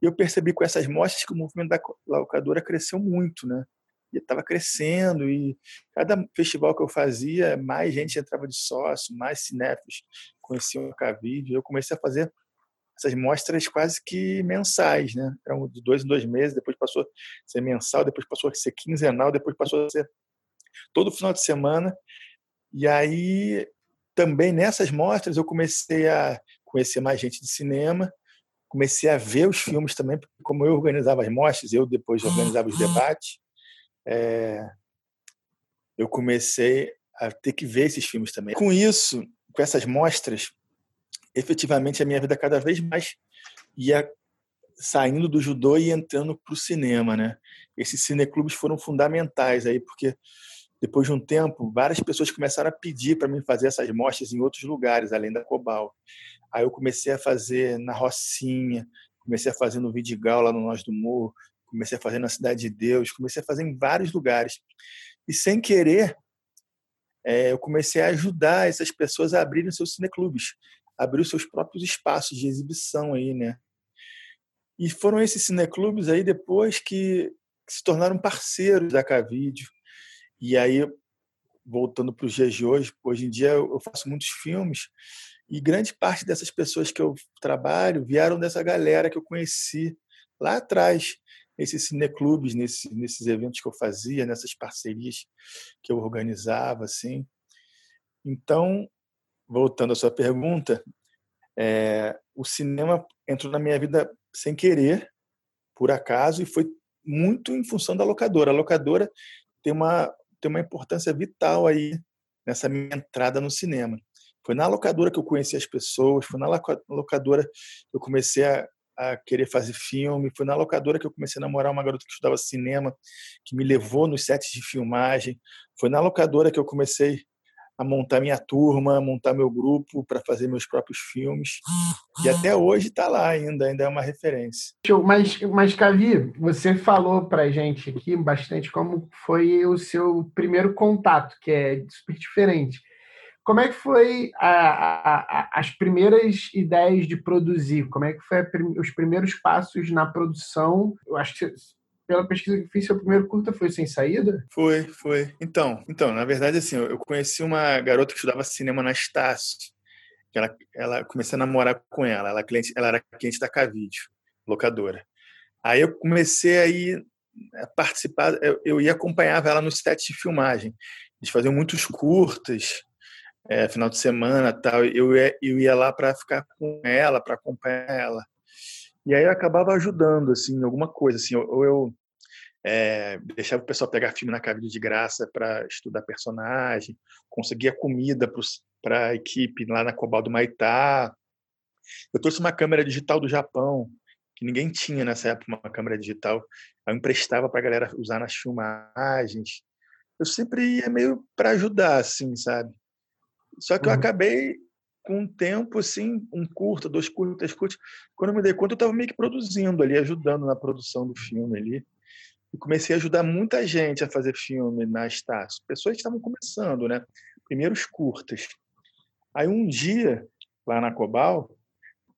E eu percebi com essas mostras que o movimento da locadora cresceu muito, né? E estava crescendo e cada festival que eu fazia, mais gente entrava de sócio, mais cinéfilos conheciam o Cavide. Eu comecei a fazer essas mostras quase que mensais, né? Eram de dois em dois meses, depois passou a ser mensal, depois passou a ser quinzenal, depois passou a ser todo final de semana. E aí, também nessas mostras, eu comecei a conhecer mais gente de cinema, comecei a ver os filmes também, porque como eu organizava as mostras, eu depois organizava os debates, é, eu comecei a ter que ver esses filmes também. Com isso, com essas mostras, efetivamente a minha vida cada vez mais ia saindo do judô e entrando para o cinema, né? Esses cineclubes foram fundamentais aí, porque depois de um tempo, várias pessoas começaram a pedir para mim fazer essas mostras em outros lugares, além da Cobal. Aí eu comecei a fazer na Rocinha, comecei a fazer no Vidigal, lá no Nós do Morro, comecei a fazer na Cidade de Deus, comecei a fazer em vários lugares. E sem querer, é, eu comecei a ajudar essas pessoas a abrirem seus cineclubes, abrir os seus próprios espaços de exibição aí, né? E foram esses cineclubes aí depois que, se tornaram parceiros da Cavídeo. E aí, voltando para os dias de hoje, hoje em dia eu faço muitos filmes e grande parte dessas pessoas que eu trabalho vieram dessa galera que eu conheci lá atrás, nesses cineclubes, nesses, nesses eventos que eu fazia, nessas parcerias que eu organizava, assim. Então, voltando à sua pergunta, é, o cinema entrou na minha vida sem querer, por acaso, e foi muito em função da locadora. A locadora tem uma, tem uma importância vital aí nessa minha entrada no cinema. Foi na locadora que eu conheci as pessoas, foi na locadora que eu comecei a, a querer fazer filme, foi na locadora que eu comecei a namorar uma garota que estudava cinema, que me levou nos sets de filmagem, foi na locadora que eu comecei a montar minha turma, montar meu grupo para fazer meus próprios filmes. E até hoje está lá ainda, ainda é uma referência. Mas, mas Cavi, você falou para gente aqui bastante como foi o seu primeiro contato, que é super diferente. Como é que foi a, a, a, as primeiras ideias de produzir? Como é que foi os primeiros passos na produção? Eu acho que pela pesquisa que fiz, seu primeiro curta foi Sem Saída? Foi, foi. Então, então na verdade, assim, eu conheci uma garota que estudava cinema na Estácio. Ela, ela comecei a namorar com ela. Ela, cliente, ela era cliente da Cavídeo, locadora. Aí eu comecei a ir a participar, eu, eu ia acompanhava ela no set de filmagem. Eles faziam muitos curtas, é, final de semana tal. Eu ia, eu ia lá para ficar com ela, para acompanhar ela. E aí eu acabava ajudando, assim, alguma coisa, assim, ou eu é, deixava o pessoal pegar filme na cabine de graça para estudar personagem, conseguia comida para a equipe lá na Cobal do Maitá. Eu trouxe uma câmera digital do Japão, que ninguém tinha nessa época, uma câmera digital. Eu emprestava para a galera usar nas filmagens. Eu sempre ia meio para ajudar, assim, sabe? Só que eu uhum. acabei com um tempo, assim, um curto, dois curtas, curtos. Quando eu me dei conta, eu estava meio que produzindo ali, ajudando na produção do filme ali. E comecei a ajudar muita gente a fazer filme na Estácio. Pessoas que estavam começando, né? Primeiros curtas. Aí um dia, lá na Cobal,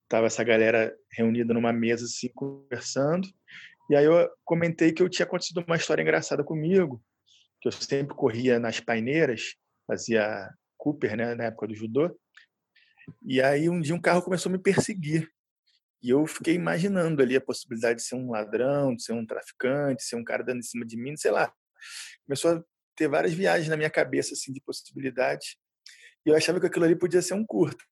tava essa galera reunida numa mesa, assim, conversando. E aí eu comentei que eu tinha acontecido uma história engraçada comigo, que eu sempre corria nas paineiras, fazia Cooper, né, na época do judô. E aí um dia um carro começou a me perseguir. E eu fiquei imaginando ali a possibilidade de ser um ladrão, de ser um traficante, de ser um cara dando em cima de mim, sei lá. Começou a ter várias viagens na minha cabeça assim de possibilidades. E eu achava que aquilo ali podia ser um curta.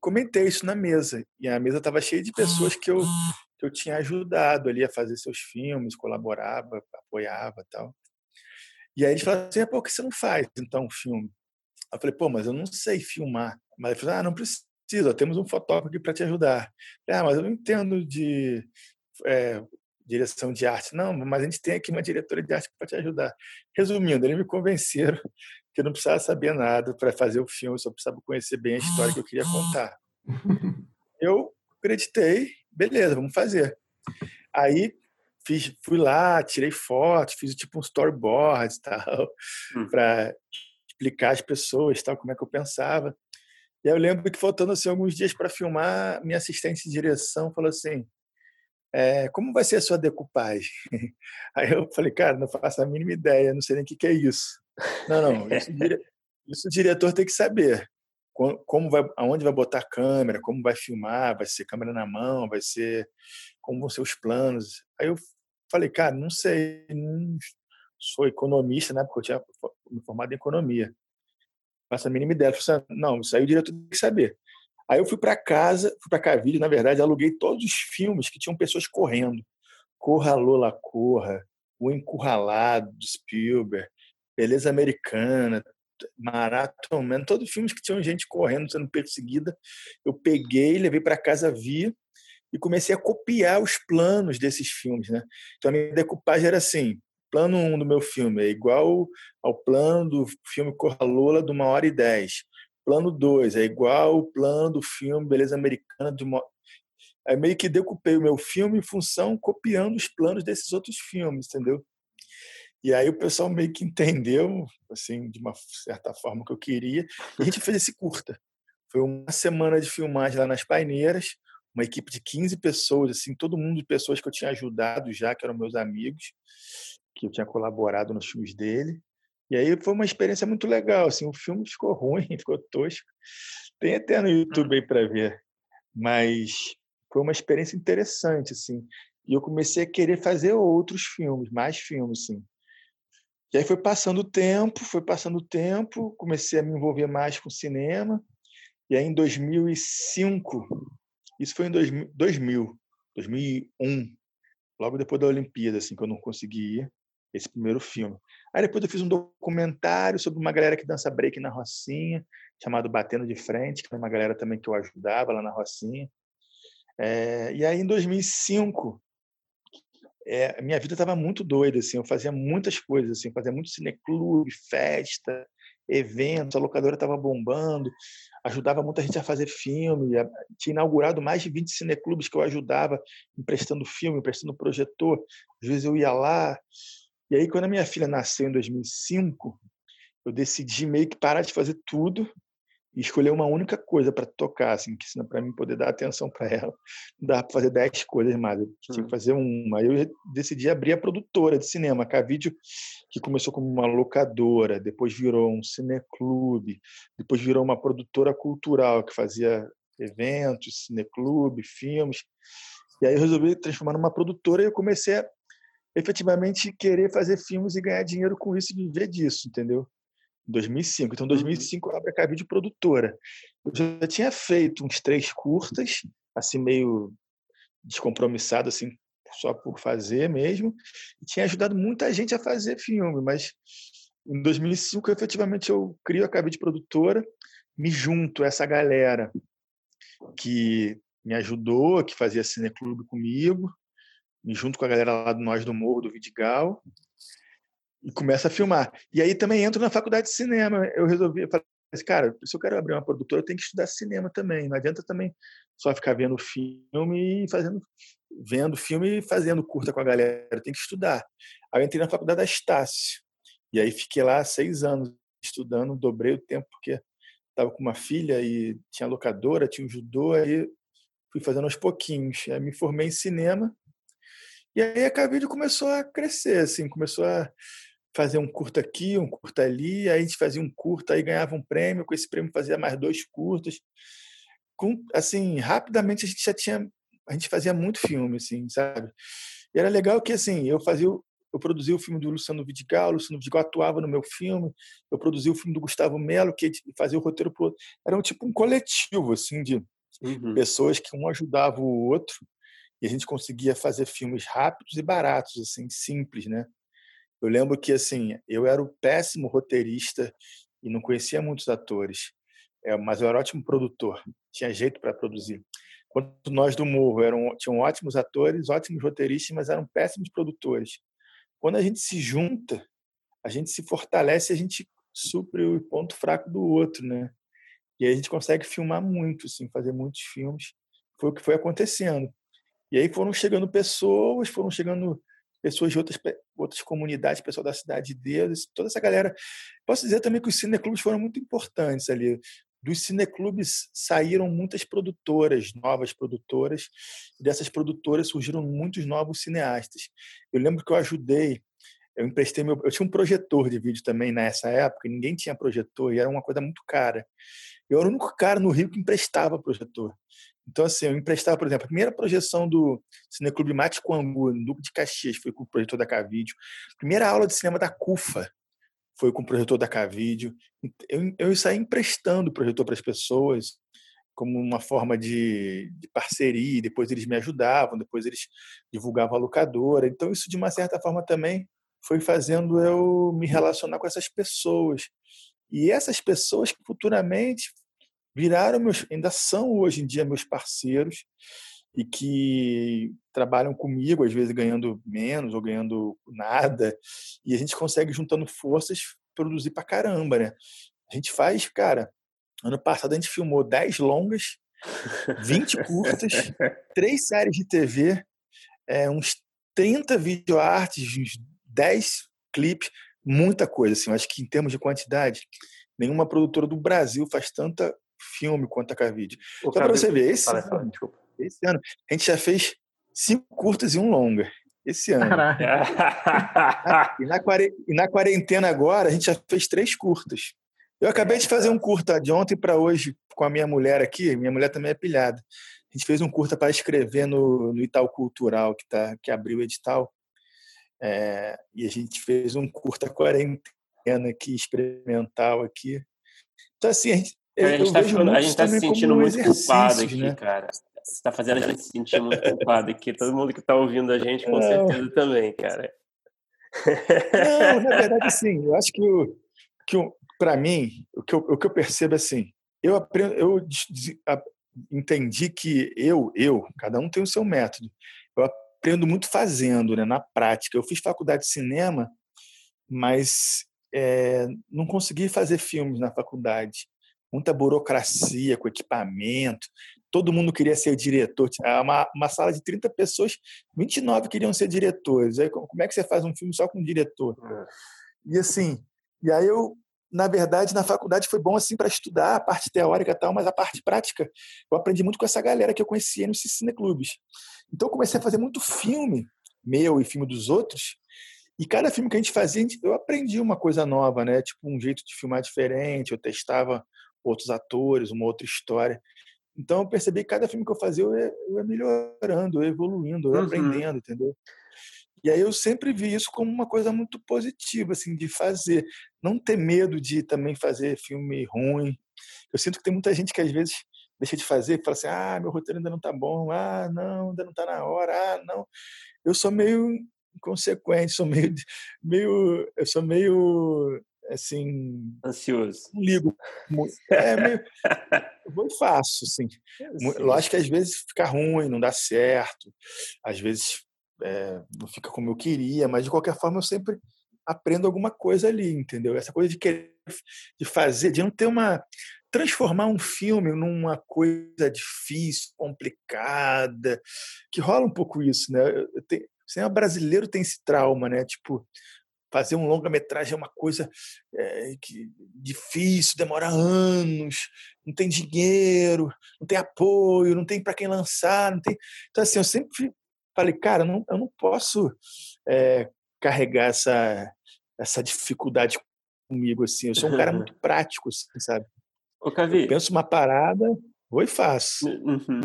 Comentei isso na mesa. E a mesa estava cheia de pessoas que eu que eu tinha ajudado ali a fazer seus filmes, colaborava, apoiava, tal. E aí eles falaram assim: "Por que você não faz então um filme?" Eu falei, pô, mas eu não sei filmar. Mas ele falou, ah, não precisa, temos um fotógrafo aqui para te ajudar. ah, mas eu não entendo de é, direção de arte. Não, mas a gente tem aqui uma diretora de arte para te ajudar. Resumindo, eles me convenceram que eu não precisava saber nada para fazer o filme, só precisava conhecer bem a história que eu queria contar. Eu acreditei, beleza, vamos fazer. Aí fiz, fui lá, tirei fotos, fiz tipo um storyboard e tal, hum. para explicar às pessoas tal como é que eu pensava. E eu lembro que faltando assim alguns dias para filmar, minha assistente de direção falou assim: é, "Como vai ser a sua decupagem?" Aí eu falei: "Cara, não faço a mínima ideia, não sei nem o que, que é isso." Não, não, isso, isso o diretor tem que saber. Como vai, aonde vai botar a câmera, como vai filmar, vai ser câmera na mão, vai ser como vão ser os planos. Aí eu falei, cara, não sei, sou economista, né? Porque eu tinha me formado em economia. Faço a mínima ideia. Falei, assim, não, isso aí o diretor tem que saber. Aí eu fui para casa, fui para Cavide, na verdade, aluguei todos os filmes que tinham pessoas correndo. Corra Lola Corra, O Encurralado, do Spielberg, Beleza Americana, Marathon Man, todos os filmes que tinham gente correndo, sendo perseguida. Eu peguei, levei para casa, vi e comecei a copiar os planos desses filmes. Né? Então a minha decupagem era assim: plano 1 um do meu filme é igual ao plano do filme Corra de uma hora e dez. Plano 2 é igual ao plano do filme Beleza Americana de uma... Aí meio que decupei o meu filme em função copiando os planos desses outros filmes, entendeu? E aí o pessoal meio que entendeu, assim, de uma certa forma que eu queria. E a gente fez esse curta. Foi uma semana de filmagem lá nas Paineiras, uma equipe de 15 pessoas, assim, todo mundo de pessoas que eu tinha ajudado já, que eram meus amigos, que eu tinha colaborado nos filmes dele. E aí foi uma experiência muito legal, assim, o filme ficou ruim, ficou tosco. Tem até no YouTube aí para ver. Mas foi uma experiência interessante, assim. E eu comecei a querer fazer outros filmes, mais filmes, assim. E aí foi passando o tempo, foi passando o tempo, comecei a me envolver mais com cinema. E aí em 2005, isso foi em 2000, 2001, logo depois da Olimpíada, assim, que eu não consegui ir, esse primeiro filme. Aí depois eu fiz um documentário sobre uma galera que dança break na Rocinha, chamado Batendo de Frente, que é uma galera também que eu ajudava lá na Rocinha. É, e aí em 2005 é, minha vida estava muito doida, assim, eu fazia muitas coisas, assim, fazia muito cineclube, festa, eventos, a locadora estava bombando, ajudava muita gente a fazer filme, tinha inaugurado mais de 20 cineclubes que eu ajudava, emprestando filme, emprestando projetor, às vezes eu ia lá, e aí quando a minha filha nasceu em 2005, eu decidi meio que parar de fazer tudo e escolher uma única coisa para tocar, assim, que para mim poder dar atenção para ela, não dá para fazer dez coisas mais, eu tinha que hum. fazer uma. Aí eu decidi abrir a produtora de cinema, a Vídeo, que começou como uma locadora, depois virou um cineclube, depois virou uma produtora cultural que fazia eventos, cineclube, filmes. E aí eu resolvi transformar numa produtora e eu comecei a efetivamente querer fazer filmes e ganhar dinheiro com isso e viver disso, entendeu? 2005. Então, 2005 eu abri a Cabide Produtora. Eu já tinha feito uns três curtas, assim, meio descompromissado, assim, só por fazer mesmo. E tinha ajudado muita gente a fazer filme, mas em 2005, efetivamente, eu crio a Cabide Produtora, me junto a essa galera que me ajudou, que fazia cineclube comigo, me junto com a galera lá do Nós do Morro, do Vidigal, e começa a filmar. E aí também entro na faculdade de cinema. Eu resolvi, eu falei assim, cara, se eu quero abrir uma produtora, eu tenho que estudar cinema também. Não adianta também só ficar vendo filme e fazendo vendo filme e fazendo curta com a galera. Tenho que estudar. Aí eu entrei na faculdade da Estácio. E aí fiquei lá seis anos estudando, dobrei o tempo porque estava com uma filha e tinha locadora, tinha um judô, aí fui fazendo aos pouquinhos. Aí me formei em cinema. E aí a Cavilho começou a crescer, assim, começou a fazer um curta aqui, um curta ali, aí a gente fazia um curta, aí ganhava um prêmio, com esse prêmio fazia mais dois curtas. Com, assim, rapidamente a gente já tinha, a gente fazia muito filme, assim, sabe? E era legal que, assim, eu fazia, eu produzia o filme do Luciano Vidigal, o Luciano Vidigal atuava no meu filme, eu produzia o filme do Gustavo Melo, que fazia o roteiro pro outro. Era um tipo um coletivo, assim, de uhum. pessoas que um ajudava o outro, e a gente conseguia fazer filmes rápidos e baratos, assim, simples, né? Eu lembro que assim, eu era o péssimo roteirista e não conhecia muitos atores, é, mas eu era ótimo produtor, tinha jeito para produzir. Quando nós do Morro eram, tinham ótimos atores, ótimos roteiristas, mas eram péssimos produtores. Quando a gente se junta, a gente se fortalece, a gente supre o ponto fraco do outro, né? E aí a gente consegue filmar muito, assim, fazer muitos filmes. Foi o que foi acontecendo. E aí foram chegando pessoas, foram chegando pessoas de outras, outras comunidades, pessoal da cidade de Deus, toda essa galera. Posso dizer também que os cineclubes foram muito importantes ali. Dos cineclubes saíram muitas produtoras, novas produtoras, e dessas produtoras surgiram muitos novos cineastas. Eu lembro que eu ajudei, eu emprestei meu. Eu tinha um projetor de vídeo também nessa época, ninguém tinha projetor, e era uma coisa muito cara. Eu era o único cara no Rio que emprestava projetor. Então, assim, eu emprestava, por exemplo, a primeira projeção do Cineclube Mate Coangu, no Duque de Caxias, foi com o projetor da Cavídeo. Primeira aula de cinema da CUFA foi com o projetor da Cavídeo. Eu, eu saí emprestando o projetor para as pessoas como uma forma de, de parceria, depois eles me ajudavam, depois eles divulgavam a locadora. Então, isso, de uma certa forma, também foi fazendo eu me relacionar com essas pessoas. E essas pessoas que futuramente viraram meus, ainda são hoje em dia meus parceiros e que trabalham comigo, às vezes ganhando menos ou ganhando nada, e a gente consegue, juntando forças, produzir pra caramba, né? A gente faz, cara, ano passado a gente filmou 10 longas, 20 curtas, três séries de TV, é, uns 30 videoartes, uns 10 clipe, muita coisa. Assim, eu acho que em termos de quantidade, nenhuma produtora do Brasil faz tanta filme quanto a Cavide. Só para você ver, esse, fala, ano, esse ano a gente já fez cinco curtas e um longa. Esse ano. e, na, e na quarentena agora, a gente já fez três curtas. Eu acabei de fazer um curta de ontem para hoje com a minha mulher aqui. Minha mulher também é pilhada. A gente fez um curta para escrever no, no Itaú Cultural, que, tá, que abriu o edital. É, e a gente fez um curta quarentena aqui, experimental aqui. Então, assim, a gente, a gente está tá se sentindo muito culpado aqui, né? cara. Você está fazendo a gente se sentir muito culpado aqui. Todo mundo que está ouvindo a gente, com Não. certeza também, cara. Não, na verdade, sim. Eu acho que, o, que para mim, o que, eu, o que eu percebo é assim, eu, aprendo, eu entendi que eu, eu, cada um tem o seu método. Eu aprendo muito fazendo, né, na prática. Eu fiz faculdade de cinema, mas é, não consegui fazer filmes na faculdade. Muita burocracia com equipamento. Todo mundo queria ser diretor. Uma, uma sala de 30 pessoas, 29 queriam ser diretores. Aí, como é que você faz um filme só com um diretor? É. E assim, e aí eu na verdade, na faculdade foi bom assim para estudar a parte teórica e tal, mas a parte prática eu aprendi muito com essa galera que eu conhecia nos cineclubes. Então eu comecei a fazer muito filme meu e filme dos outros. E cada filme que a gente fazia, eu aprendi uma coisa nova, né? Tipo um jeito de filmar diferente, eu testava outros atores, uma outra história. Então eu percebi que cada filme que eu fazia eu ia, eu ia melhorando, eu ia evoluindo, eu ia uhum. aprendendo, entendeu? E aí eu sempre vi isso como uma coisa muito positiva, assim, de fazer. Não ter medo de também fazer filme ruim. Eu sinto que tem muita gente que às vezes deixa de fazer, fala assim, ah, meu roteiro ainda não tá bom, ah, não, ainda não tá na hora, ah, não. Eu sou meio inconsequente, sou meio, meio, eu sou meio, assim... Ansioso. Não ligo. É meio... vou e faço, assim. Lógico que às vezes fica ruim, não dá certo. Às vezes é, não fica como eu queria, mas de qualquer forma eu sempre aprendo alguma coisa ali, entendeu? Essa coisa de querer de fazer, de não ter uma transformar um filme numa coisa difícil, complicada, que rola um pouco isso, né? Tenho, cinema brasileiro tem esse trauma, né? Tipo, fazer um longa-metragem é uma coisa é, que, difícil, demora anos, não tem dinheiro, não tem apoio, não tem para quem lançar, não tem. Então assim, eu sempre falei, cara, não, eu não posso é, carregar essa, essa dificuldade comigo, assim. Eu sou um cara muito prático, assim, sabe? Ô, Cavi. Eu penso uma parada, vou e faço. Uhum.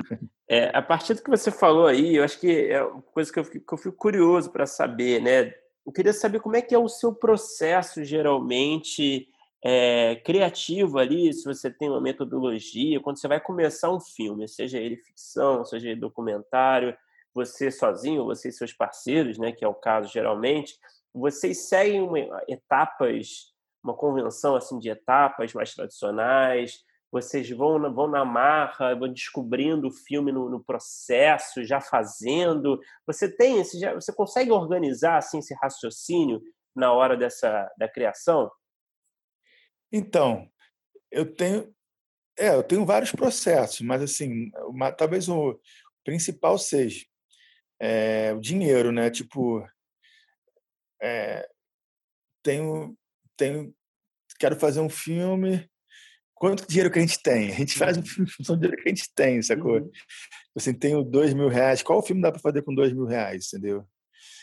É, a partir do que você falou aí, eu acho que é uma coisa que eu fico, que eu fico curioso para saber, né? Eu queria saber como é que é o seu processo, geralmente, é, criativo ali, se você tem uma metodologia, quando você vai começar um filme, seja ele ficção, seja ele documentário, você sozinho, você e seus parceiros, né, que é o caso geralmente, vocês seguem uma, etapas, uma convenção assim de etapas mais tradicionais, vocês vão, vão na marra, vão descobrindo o filme no, no processo, já fazendo. Você tem esse, já, você consegue organizar assim esse raciocínio na hora dessa da criação? Então, eu tenho, é, eu tenho vários processos, mas assim, uma, talvez o principal seja é, o dinheiro, né? Tipo, é, tenho, tenho, quero fazer um filme. Quanto dinheiro que a gente tem? A gente faz um filme com o dinheiro que a gente tem, sacou? Uhum. Assim, tenho dois mil reais. Qual filme dá para fazer com dois mil reais, entendeu?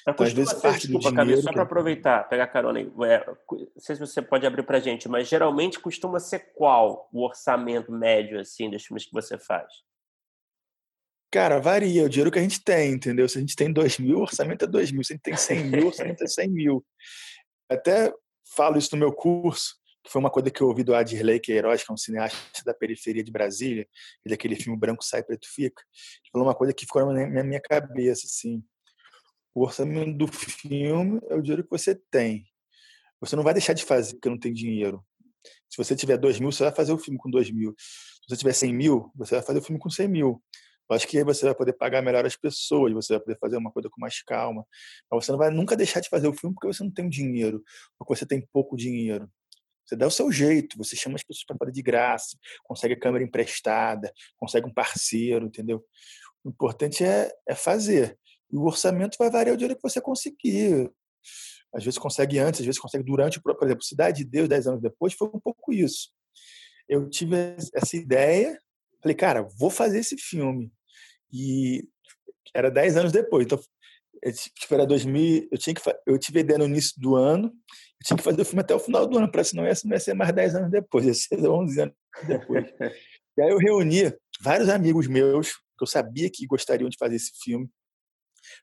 Então, às vezes, ser, parte desculpa, do dinheiro... só para aproveitar, pegar carona aí. É, não sei se você pode abrir para gente, mas geralmente costuma ser qual o orçamento médio, assim, dos filmes que você faz? Cara, varia o dinheiro que a gente tem, entendeu? Se a gente tem 2 mil, o orçamento é 2 mil. Se a gente tem 100 mil, o orçamento é 100 mil. Até falo isso no meu curso, que foi uma coisa que eu ouvi do Adirley Queiroz, que é um cineasta da periferia de Brasília, e daquele filme Branco Sai, Preto Fica. Ele falou uma coisa que ficou na minha cabeça, assim. O orçamento do filme é o dinheiro que você tem. Você não vai deixar de fazer porque não tem dinheiro. Se você tiver 2 mil, você vai fazer o filme com 2 mil. Se você tiver 100 mil, você vai fazer o filme com 100 mil. Eu acho que aí você vai poder pagar melhor as pessoas, você vai poder fazer uma coisa com mais calma. Mas você não vai nunca deixar de fazer o filme porque você não tem dinheiro, porque você tem pouco dinheiro. Você dá o seu jeito, você chama as pessoas para fazer de graça, consegue a câmera emprestada, consegue um parceiro, entendeu? O importante é, é fazer. E o orçamento vai variar o dinheiro que você conseguir. Às vezes consegue antes, às vezes consegue durante Por exemplo, Cidade de Deus, dez anos depois, foi um pouco isso. Eu tive essa ideia, falei, cara, vou fazer esse filme. E era dez anos depois. Então, tipo, era 2000, eu tinha que eu tive a ideia no início do ano, eu tinha que fazer o filme até o final do ano, para senão ia, não ia ser mais 10 anos depois, ia ser 11 anos depois. e aí eu reuni vários amigos meus que eu sabia que gostariam de fazer esse filme.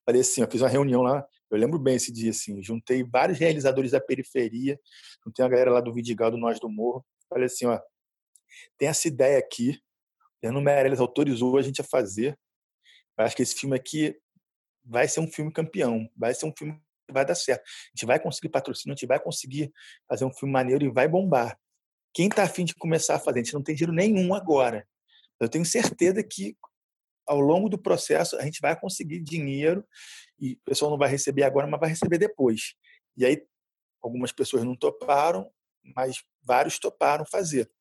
Falei assim, eu fiz uma reunião lá, eu lembro bem esse dia assim, juntei vários realizadores da periferia, juntei a galera lá do Vidigal, do Nós do Morro, falei assim, ó, tem essa ideia aqui, Fernando Meirelles autorizou a gente a fazer. Eu acho que esse filme aqui vai ser um filme campeão, vai ser um filme que vai dar certo. A gente vai conseguir patrocínio, a gente vai conseguir fazer um filme maneiro e vai bombar. Quem está afim de começar a fazer? A gente não tem dinheiro nenhum agora. Eu tenho certeza que ao longo do processo a gente vai conseguir dinheiro e o pessoal não vai receber agora, mas vai receber depois. E aí algumas pessoas não toparam, mas vários toparam fazer.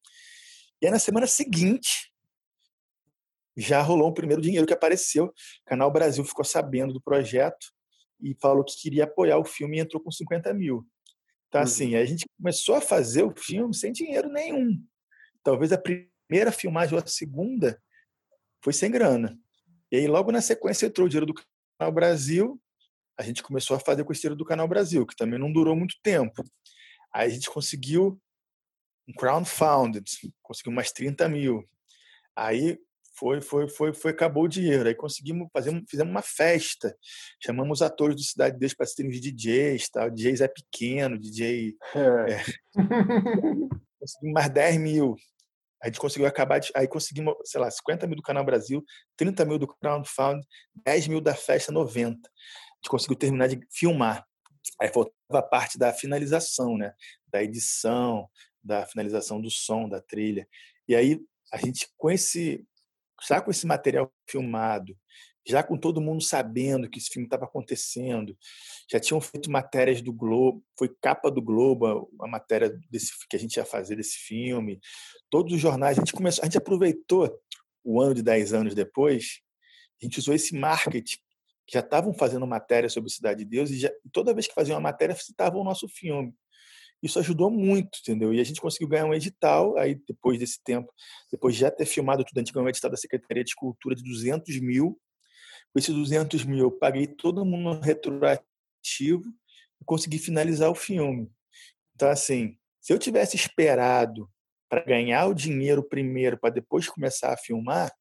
E aí na semana seguinte já rolou o primeiro dinheiro que apareceu. O Canal Brasil ficou sabendo do projeto e falou que queria apoiar o filme e entrou com 50 mil. Então, uhum. assim, a gente começou a fazer o filme sem dinheiro nenhum. Talvez a primeira filmagem ou a segunda foi sem grana. E aí, logo na sequência, entrou o dinheiro do Canal Brasil. A gente começou a fazer com esse dinheiro do Canal Brasil, que também não durou muito tempo. Aí a gente conseguiu um crowdfunded, conseguiu mais 30 mil. Aí foi, foi, foi, foi, acabou o dinheiro. Aí conseguimos fazer, fizemos uma festa. Chamamos os atores do Cidade de Deus para serem os DJs, tal. O DJ Zé Pequeno, DJ. É. É. conseguimos mais 10 mil. A gente conseguiu acabar de. Aí conseguimos, sei lá, 50 mil do Canal Brasil, 30 mil do Crowdfund, 10 mil da festa 90. A gente conseguiu terminar de filmar. Aí faltava a parte da finalização, né? Da edição, da finalização do som, da trilha. E aí a gente, com esse, já com esse material filmado, já com todo mundo sabendo que esse filme estava acontecendo, já tinham feito matérias do Globo, foi capa do Globo a matéria desse, que a gente ia fazer desse filme, todos os jornais, a gente começou, a gente aproveitou o ano de 10 anos depois, a gente usou esse marketing, que já estavam fazendo matéria sobre Cidade de Deus, e, já, toda vez que faziam uma matéria, citavam o nosso filme. Isso ajudou muito, entendeu? E a gente conseguiu ganhar um edital, aí depois desse tempo, depois de já ter filmado tudo, a gente ganhou um edital da Secretaria de Cultura de 200 mil. Com esses 200 mil, eu paguei todo mundo retroativo e consegui finalizar o filme. Então, assim, se eu tivesse esperado para ganhar o dinheiro primeiro, para depois começar a filmar,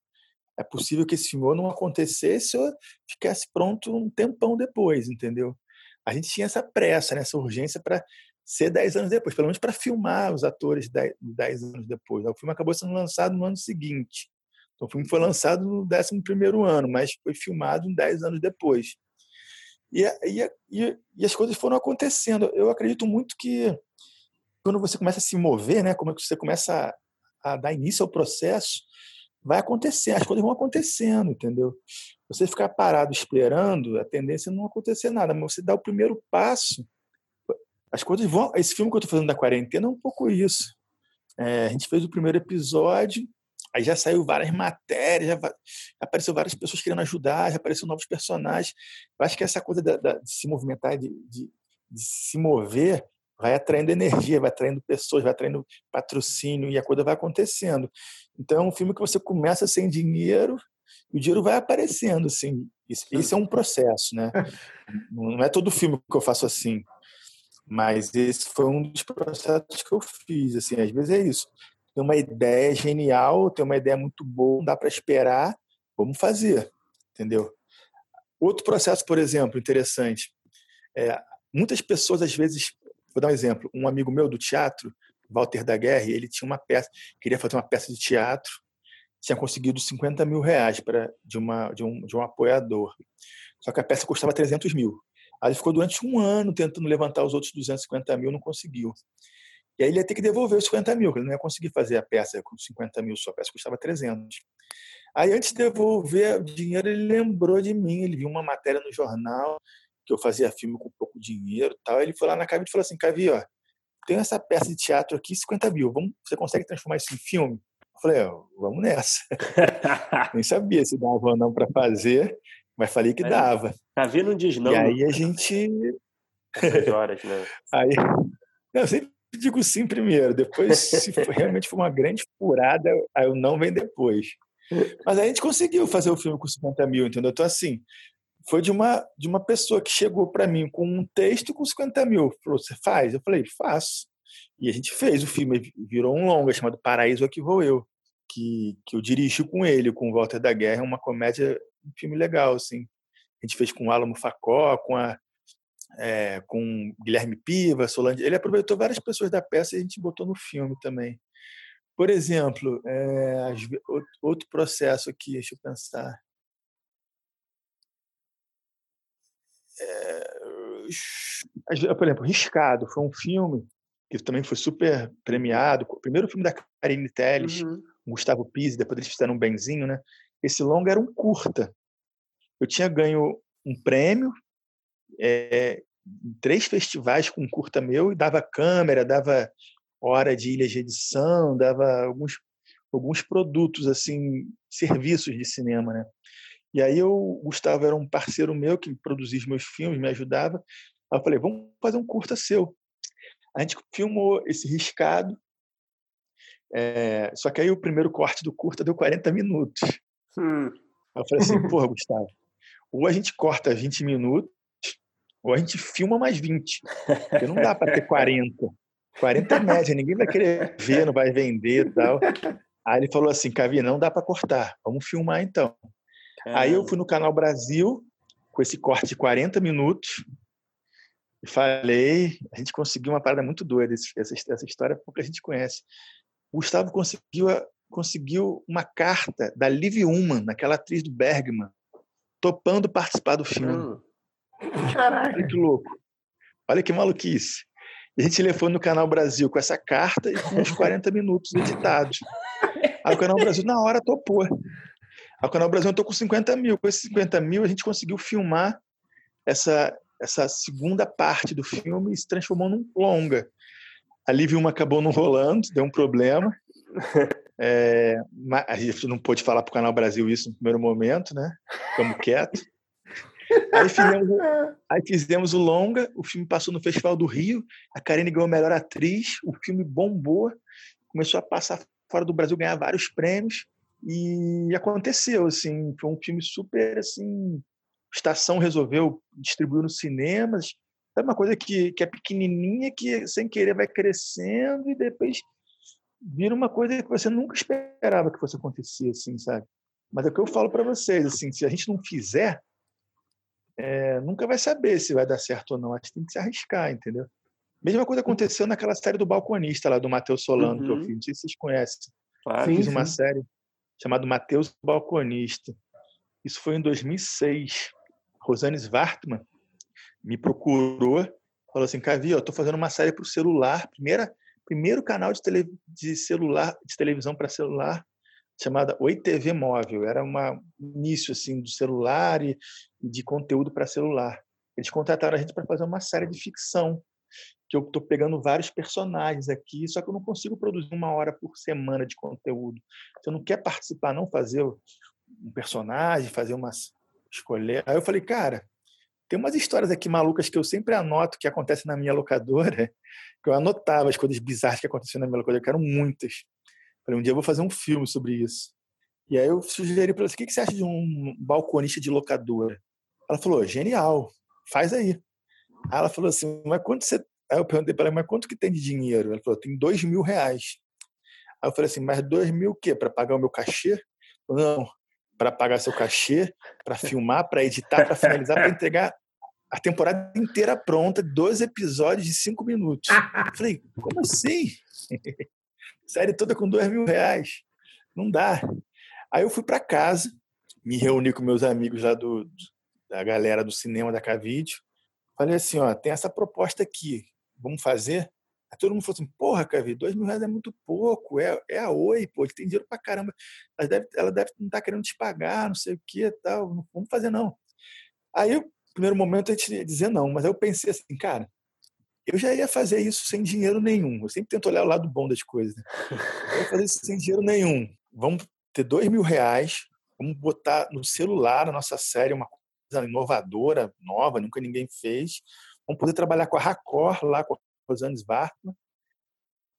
é possível que esse filme não acontecesse ou ficasse pronto um tempão depois, entendeu? A gente tinha essa pressa, né, essa urgência para ser 10 anos depois, pelo menos para filmar os atores 10 anos depois. O filme acabou sendo lançado no ano seguinte. Então, o filme foi lançado no 11 ano, mas foi filmado 10 anos depois. E, e, e, e, as coisas foram acontecendo. Eu acredito muito que quando você começa a se mover, né, como é que você começa a, a dar início ao processo, vai acontecer, as coisas vão acontecendo, entendeu? Você ficar parado esperando, a tendência é não acontecer nada, mas você dá o primeiro passo, as coisas vão. Esse filme que eu estou fazendo da quarentena é um pouco isso. É, a gente fez o primeiro episódio, aí já saiu várias matérias, já, já apareceu várias pessoas querendo ajudar, já apareceram novos personagens. Eu acho que essa coisa da, da, de se movimentar, de, de, de se mover, vai atraindo energia, vai atraindo pessoas, vai atraindo patrocínio e a coisa vai acontecendo. Então é um filme que você começa sem dinheiro e o dinheiro vai aparecendo, assim. Isso, isso é um processo, né? Não é todo filme que eu faço assim. Mas esse foi um dos processos que eu fiz. Assim, às vezes é isso. Tem uma ideia genial, tem uma ideia muito boa, não dá para esperar, vamos fazer, entendeu? Outro processo, por exemplo, interessante. É, muitas pessoas, às vezes, vou dar um exemplo. Um amigo meu do teatro, Walter da Guerra, ele tinha uma peça, queria fazer uma peça de teatro, tinha conseguido 50 mil reais pra, de, uma, de, um, de um apoiador. Só que a peça custava 300 mil. Aí ele ficou durante um ano tentando levantar os outros 250 mil, não conseguiu. E aí ele ia ter que devolver os 50 mil, ele não ia conseguir fazer a peça com 50 mil, sua peça custava 300. Aí antes de devolver o dinheiro, ele lembrou de mim, ele viu uma matéria no jornal que eu fazia filme com pouco dinheiro tal. Ele foi lá na Cavi e falou assim, Cavi, ó, tem essa peça de teatro aqui, 50 mil, vamos, você consegue transformar isso em filme? Eu falei, ó, vamos nessa. Nem sabia se dava ou não para fazer, mas falei que dava. Cavi não diz não. E aí a gente. essas horas, né? Aí, eu sempre digo sim primeiro, depois, se for, realmente for uma grande furada, aí eu não vem depois. Mas a gente conseguiu fazer o filme com 50 mil, entendeu? Então, assim, foi de uma, de uma pessoa que chegou para mim com um texto com 50 mil. Falou, você faz? Eu falei, faço. E a gente fez o filme, virou um longa chamado Paraíso Aqui Vou Eu, que, que eu dirigi com ele, com o Walter da Guerra, uma comédia, um filme legal, assim. A gente fez com o Alamo Facó, com a é, com Guilherme Piva, Solange. Ele aproveitou várias pessoas da peça e a gente botou no filme também. Por exemplo, é, outro processo aqui, deixa eu pensar. É, por exemplo, Riscado foi um filme que também foi super premiado. O primeiro filme da Karine Telles, uhum. Gustavo Pise, depois eles fizeram um benzinho, né? Esse longa era um curta. Eu tinha ganho um prêmio é, em três festivais com um curta meu e dava câmera, dava hora de ilha de edição, dava alguns alguns produtos assim, serviços de cinema, né? E aí eu, o Gustavo era um parceiro meu que produzia os meus filmes, me ajudava. Aí eu falei, vamos fazer um curta seu. A gente filmou esse riscado, é, só que aí o primeiro corte do curta deu 40 minutos. Hum. Eu falei assim, porra, Gustavo, ou a gente corta 20 minutos, ou a gente filma mais 20. Porque não dá para ter 40. 40 é média, ninguém vai querer ver, não vai vender e tal. Aí ele falou assim, Cavi, não dá para cortar, vamos filmar então. Aí eu fui no Canal Brasil, com esse corte de 40 minutos, e falei, a gente conseguiu uma parada muito doida, essa, essa história pouca gente conhece. O Gustavo conseguiu, conseguiu uma carta da Liv Ullmann, naquela atriz do Bergman, topando participar do filme. Hum. Caraca. Olha que louco. Olha que maluquice. E a gente levou no Canal Brasil com essa carta e com uns 40 minutos editados. Aí o Canal Brasil, na hora, topou. Aí o Canal Brasil estou com 50 mil. Com esses 50 mil, a gente conseguiu filmar essa, essa segunda parte do filme e se transformou num longa. A Liv uma acabou não rolando, deu um problema. É, a gente não pôde falar para o Canal Brasil isso no primeiro momento, né? Ficamos quietos. Aí fizemos, aí fizemos o longa, o filme passou no Festival do Rio, a Karine ganhou a melhor atriz, o filme bombou, começou a passar fora do Brasil, ganhar vários prêmios, e aconteceu, assim, foi um filme super, assim, Estação resolveu distribuir nos cinemas, é uma coisa que, que é pequenininha, que sem querer vai crescendo e depois vira uma coisa que você nunca esperava que fosse acontecer, assim, sabe? Mas é o que eu falo para vocês, assim, se a gente não fizer, é, nunca vai saber se vai dar certo ou não. A gente tem que se arriscar, entendeu? Mesma coisa aconteceu naquela série do Balconista lá do Matheus Solano uhum. que eu uhum. fiz. Não sei se vocês conhecem. Claro, fiz sim, uma sim. série chamada Matheus Balconista. Isso foi em 2006. Rosane Svartman me procurou, falou assim, Cavi, eu estou fazendo uma série para o celular, primeira, primeiro canal de, tele, de celular, de televisão para celular chamada Oi TV Móvel. Era uma início assim do celular e de conteúdo para celular. Eles contrataram a gente para fazer uma série de ficção que eu estou pegando vários personagens aqui, só que eu não consigo produzir uma hora por semana de conteúdo. Você não quer participar, não fazer um personagem, fazer umas escolher. Aí eu falei, cara, tem umas histórias aqui malucas que eu sempre anoto que acontecem na minha locadora, que eu anotava as coisas bizarras que aconteciam na minha locadora, que eram muitas. Falei, um dia eu vou fazer um filme sobre isso. E aí eu sugeri para ela, o que, você acha de um balconista de locadora? Ela falou, genial, faz aí. Aí ela falou assim, mas quanto você... Aí eu perguntei para ela, mas quanto que tem de dinheiro? Ela falou, tem dois mil reais. Aí eu falei assim, mas dois mil o quê? Para pagar o meu cachê? Não, para pagar seu cachê, para filmar, para editar, para finalizar, para entregar a temporada inteira pronta, dois episódios de cinco minutos. Eu falei, como assim? série toda com dois mil reais. Não dá. Aí eu fui para casa, me reuni com meus amigos lá do, da galera do cinema da Cavídeo. Falei assim, ó, tem essa proposta aqui, vamos fazer? Aí todo mundo falou assim, porra, Cavi, dois mil reais é muito pouco, é, é a Oi, pô, tem dinheiro pra caramba. Ela deve, ela deve não estar tá querendo te pagar, não sei o que tal, não vamos fazer não. Aí, no primeiro momento, a gente ia dizer não, mas aí eu pensei assim, cara, eu já ia fazer isso sem dinheiro nenhum. Eu sempre tento olhar o lado bom das coisas. Né? Eu ia fazer isso sem dinheiro nenhum. Vamos ter dois mil reais, vamos botar no celular a nossa série uma coisa inovadora, nova, nunca ninguém fez. Vamos poder trabalhar com a Racor lá, com a Rosane Svartman.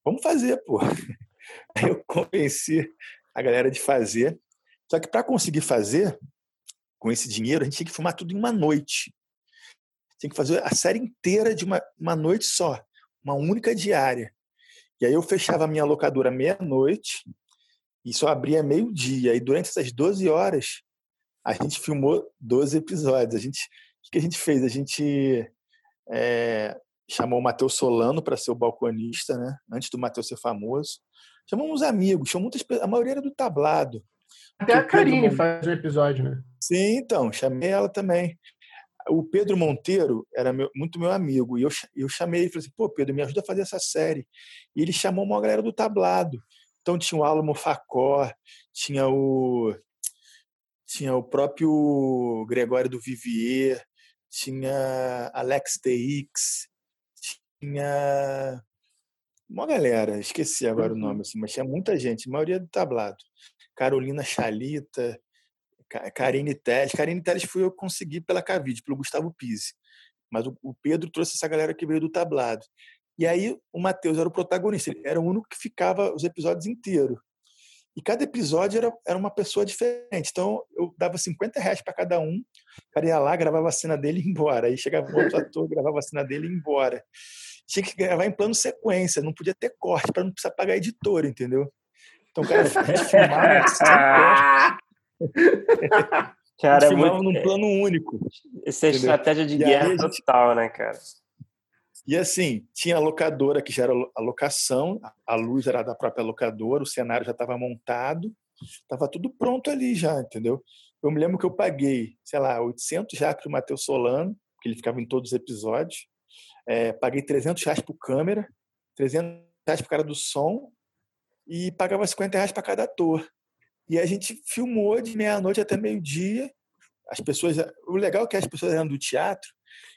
Vamos fazer, pô. Aí eu convenci a galera de fazer. Só que para conseguir fazer, com esse dinheiro, a gente tinha que filmar tudo em uma noite. Tinha que fazer a série inteira de uma, uma noite só, uma única diária. E aí eu fechava a minha locadora meia-noite e só abria meio-dia. E durante essas 12 horas, a gente filmou 12 episódios. A gente, o que a gente fez? A gente é, chamou o Matheus Solano para ser o balconista, né? antes do Matheus ser famoso. Chamamos amigos, chamou muitas a maioria era do tablado. Até a Karine Pedro... faz um episódio, né? Sim, então, chamei ela também. O Pedro Monteiro era meu, muito meu amigo, e eu, eu chamei e falei assim: pô, Pedro, me ajuda a fazer essa série. E ele chamou uma galera do tablado. Então tinha o Alamo Facó, tinha o tinha o próprio Gregório do Vivier, tinha Alex TX, tinha uma galera, esqueci agora o nome, uhum. assim, mas tinha muita gente, a maioria do tablado. Carolina Chalita, Karine Teles. Karine Teles fui eu que consegui pela Cavide, pelo Gustavo Pise. Mas o Pedro trouxe essa galera que veio do tablado. E aí o Matheus era o protagonista, ele era o único que ficava os episódios inteiros. E cada episódio era, era uma pessoa diferente. Então eu dava 50 reais para cada um, o cara ia lá, gravava a cena dele e ia embora. Aí chegava outro ator, gravava a cena dele e ia embora. Tinha que gravar em plano sequência, não podia ter corte para não precisar pagar editor, entendeu? Então, cara, a gente filmava Cara, é muito... num plano único. Essa é estratégia de guerra gente... total, né, cara? E assim, tinha a locadora que já era a locação, a luz era da própria locadora, o cenário já estava montado, estava tudo pronto ali já, entendeu? Eu me lembro que eu paguei, sei lá, 800 reais para o Matheus Solano, que ele ficava em todos os episódios. É, paguei 300 reais para câmera, 300 reais para o cara do som e pagava 50 reais para cada ator. E a gente filmou de meia-noite até meio-dia. As pessoas, o legal é que as pessoas eram do teatro,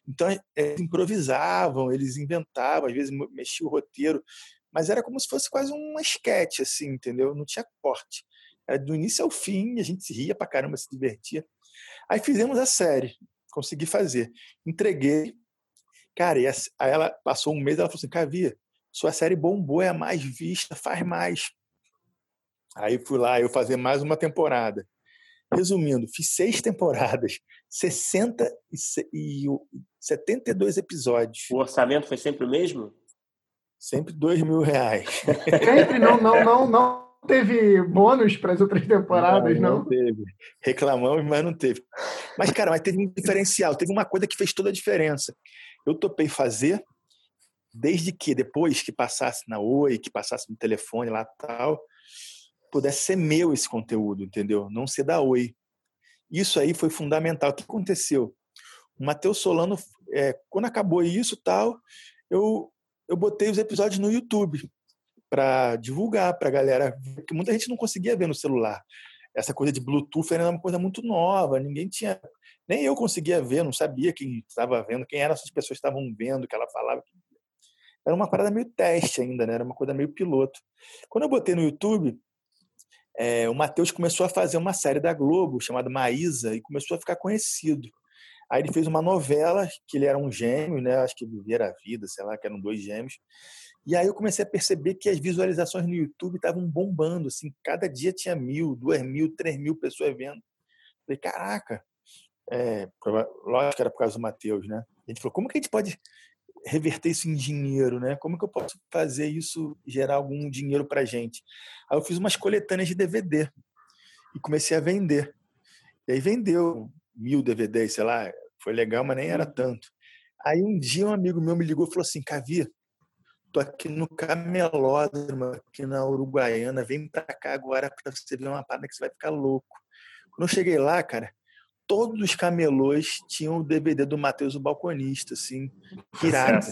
então eles improvisavam, eles inventavam, às vezes mexiam o roteiro, mas era como se fosse quase um esquete, assim, entendeu? Não tinha corte. Era do início ao fim, a gente se ria pra caramba, se divertia. Aí fizemos a série, consegui fazer. Entreguei. Cara, aí ela passou um mês, ela falou assim: Cavia, sua série bombou, é a mais vista, faz mais. Aí fui lá, eu fazer mais uma temporada. Resumindo, fiz seis temporadas, 60 e 72 episódios. O orçamento foi sempre o mesmo? Sempre dois mil reais. Sempre não, não, não, não teve bônus para as outras temporadas, não, não? Não teve. Reclamamos, mas não teve. Mas, cara, mas teve um diferencial. Teve uma coisa que fez toda a diferença. Eu topei fazer, desde que depois que passasse na Oi, que passasse no telefone lá tal, pudesse ser meu esse conteúdo, entendeu? Não ser da Oi. Isso aí foi fundamental. O que aconteceu? O Matheus Solano, é, quando acabou isso tal, eu, eu botei os episódios no YouTube para divulgar para a galera, porque muita gente não conseguia ver no celular. Essa coisa de Bluetooth era uma coisa muito nova, ninguém tinha, nem eu conseguia ver, não sabia quem estava vendo, quem eram essas pessoas que estavam vendo, que ela falava. Era uma parada meio teste ainda, né? Era uma coisa meio piloto. Quando eu botei no YouTube, é, o Matheus começou a fazer uma série da Globo chamada Maísa e começou a ficar conhecido. Aí ele fez uma novela que ele era um gêmeo, né? Acho que Viver a Vida, sei lá, que eram dois gêmeos. E aí eu comecei a perceber que as visualizações no YouTube estavam bombando, assim, cada dia tinha mil, duas mil, três mil pessoas vendo. Falei, caraca, é, lógico que era por causa do Matheus, né? A gente falou, como que a gente pode reverter isso em dinheiro, né? Como que eu posso fazer isso gerar algum dinheiro para gente? Aí eu fiz umas coletâneas de DVD e comecei a vender. E aí vendeu mil DVDs, sei lá, foi legal, mas nem era tanto. Aí um dia um amigo meu me ligou e falou assim, Cavi, tô aqui no Camelódromo, aqui na Uruguaiana, vem pra cá agora para você ver uma parada que você vai ficar louco. Quando eu cheguei lá, cara, todos os camelôs tinham o DVD do Matheus o Balconista, assim, pirata.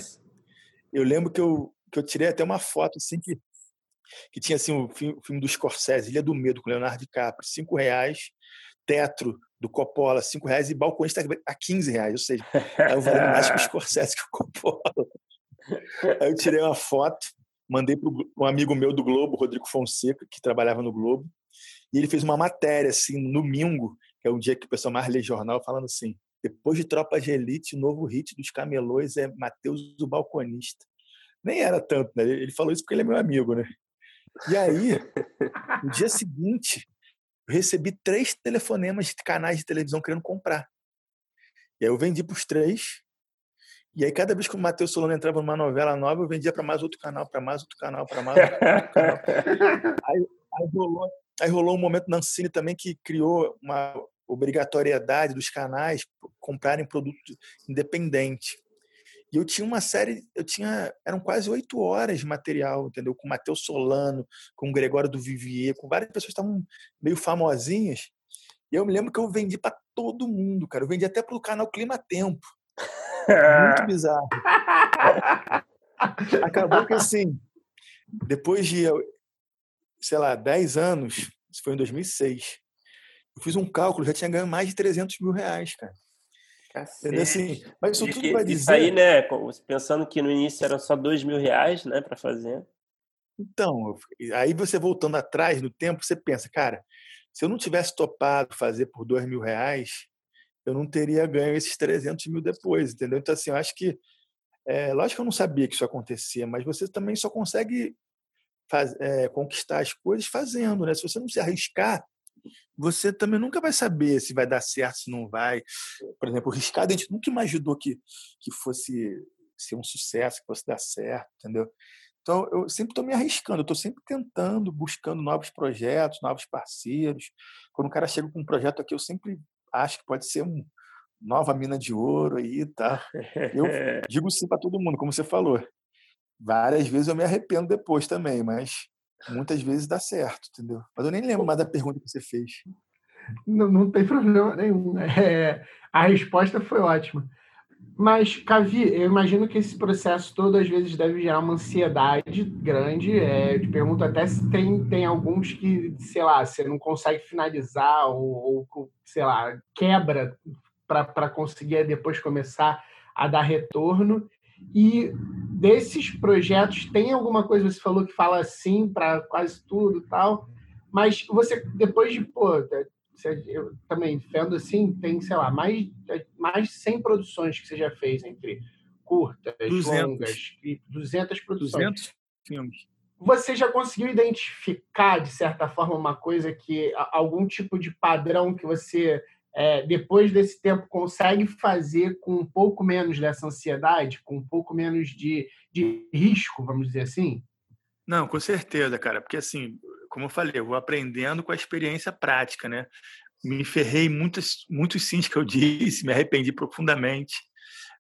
Eu lembro que eu, que eu tirei até uma foto, assim, que, que tinha, assim, o filme, o filme do Scorsese, Ilha do Medo, com Leonardo DiCaprio, cinco reais, Tetro, do Coppola, cinco reais, e Balconista a 15 reais, ou seja, eu valendo mais que o Scorsese que o Coppola. Aí eu tirei uma foto, mandei para um amigo meu do Globo, Rodrigo Fonseca, que trabalhava no Globo, e ele fez uma matéria, assim, no domingo, que é o dia que o pessoal mais lê jornal, falando assim: depois de Tropa de Elite, o novo hit dos camelôs é Matheus o Balconista. Nem era tanto, né? Ele falou isso porque ele é meu amigo, né? E aí, no dia seguinte, eu recebi três telefonemas de canais de televisão querendo comprar. E aí eu vendi para os três. E aí, cada vez que o Matheus Solano entrava numa novela nova, eu vendia para mais outro canal, para mais outro canal, para mais outro canal. aí, aí, rolou, aí rolou um momento na Ancine também que criou uma obrigatoriedade dos canais comprarem produto independente. E eu tinha uma série, eu tinha, eram quase oito horas de material, entendeu? Com Matheus Solano, com o Gregório do Vivier, com várias pessoas que estavam meio famosinhas. E eu me lembro que eu vendi para todo mundo, cara. Eu vendi até pro canal Clima Tempo. Muito bizarro. Acabou que assim, depois de, sei lá, 10 anos, isso foi em 2006, eu fiz um cálculo, já tinha ganho mais de 300 mil reais, cara. Assim, mas isso tudo vai dizer. Isso aí, né? Pensando que no início eram só dois mil reais, né, para fazer. Então, aí você voltando atrás no tempo, você pensa, cara, se eu não tivesse topado fazer por dois mil reais, eu não teria ganho esses 300 mil depois, entendeu? Então, assim, eu acho que, é, lógico que eu não sabia que isso acontecia, mas você também só consegue faz, é, conquistar as coisas fazendo, né? Se você não se arriscar, você também nunca vai saber se vai dar certo, se não vai. Por exemplo, o Riscado, a gente nunca imaginou que, que fosse ser um sucesso, que fosse dar certo, entendeu? Então, eu sempre estou me arriscando, estou sempre tentando, buscando novos projetos, novos parceiros. Quando o cara chega com um projeto aqui, eu sempre acho que pode ser uma nova mina de ouro aí, tá? Eu digo sim para todo mundo, como você falou. Várias vezes eu me arrependo depois também, mas muitas vezes dá certo, entendeu? Mas eu nem lembro mais da pergunta que você fez. Não, não tem problema nenhum. É, a resposta foi ótima. Mas, Cavi, eu imagino que esse processo todo às vezes deve gerar uma ansiedade grande. É, eu te pergunto até se tem, tem alguns que, sei lá, você não consegue finalizar ou, ou sei lá, quebra para conseguir depois começar a dar retorno. E desses projetos, tem alguma coisa, você falou que fala sim para quase tudo e tal, mas você, depois de, pô, eu também vendo assim, tem, sei lá, mais, mais de 100 produções que você já fez entre curtas, 200. longas, 200 produções. 200 filmes. Você já conseguiu identificar, de certa forma, uma coisa que, algum tipo de padrão que você é, depois desse tempo, consegue fazer com um pouco menos dessa ansiedade, com um pouco menos de, de risco, vamos dizer assim? Não, com certeza, cara. Porque, assim, como eu falei, eu vou aprendendo com a experiência prática, né? Me ferrei muitos, muitos sims que eu disse, me arrependi profundamente.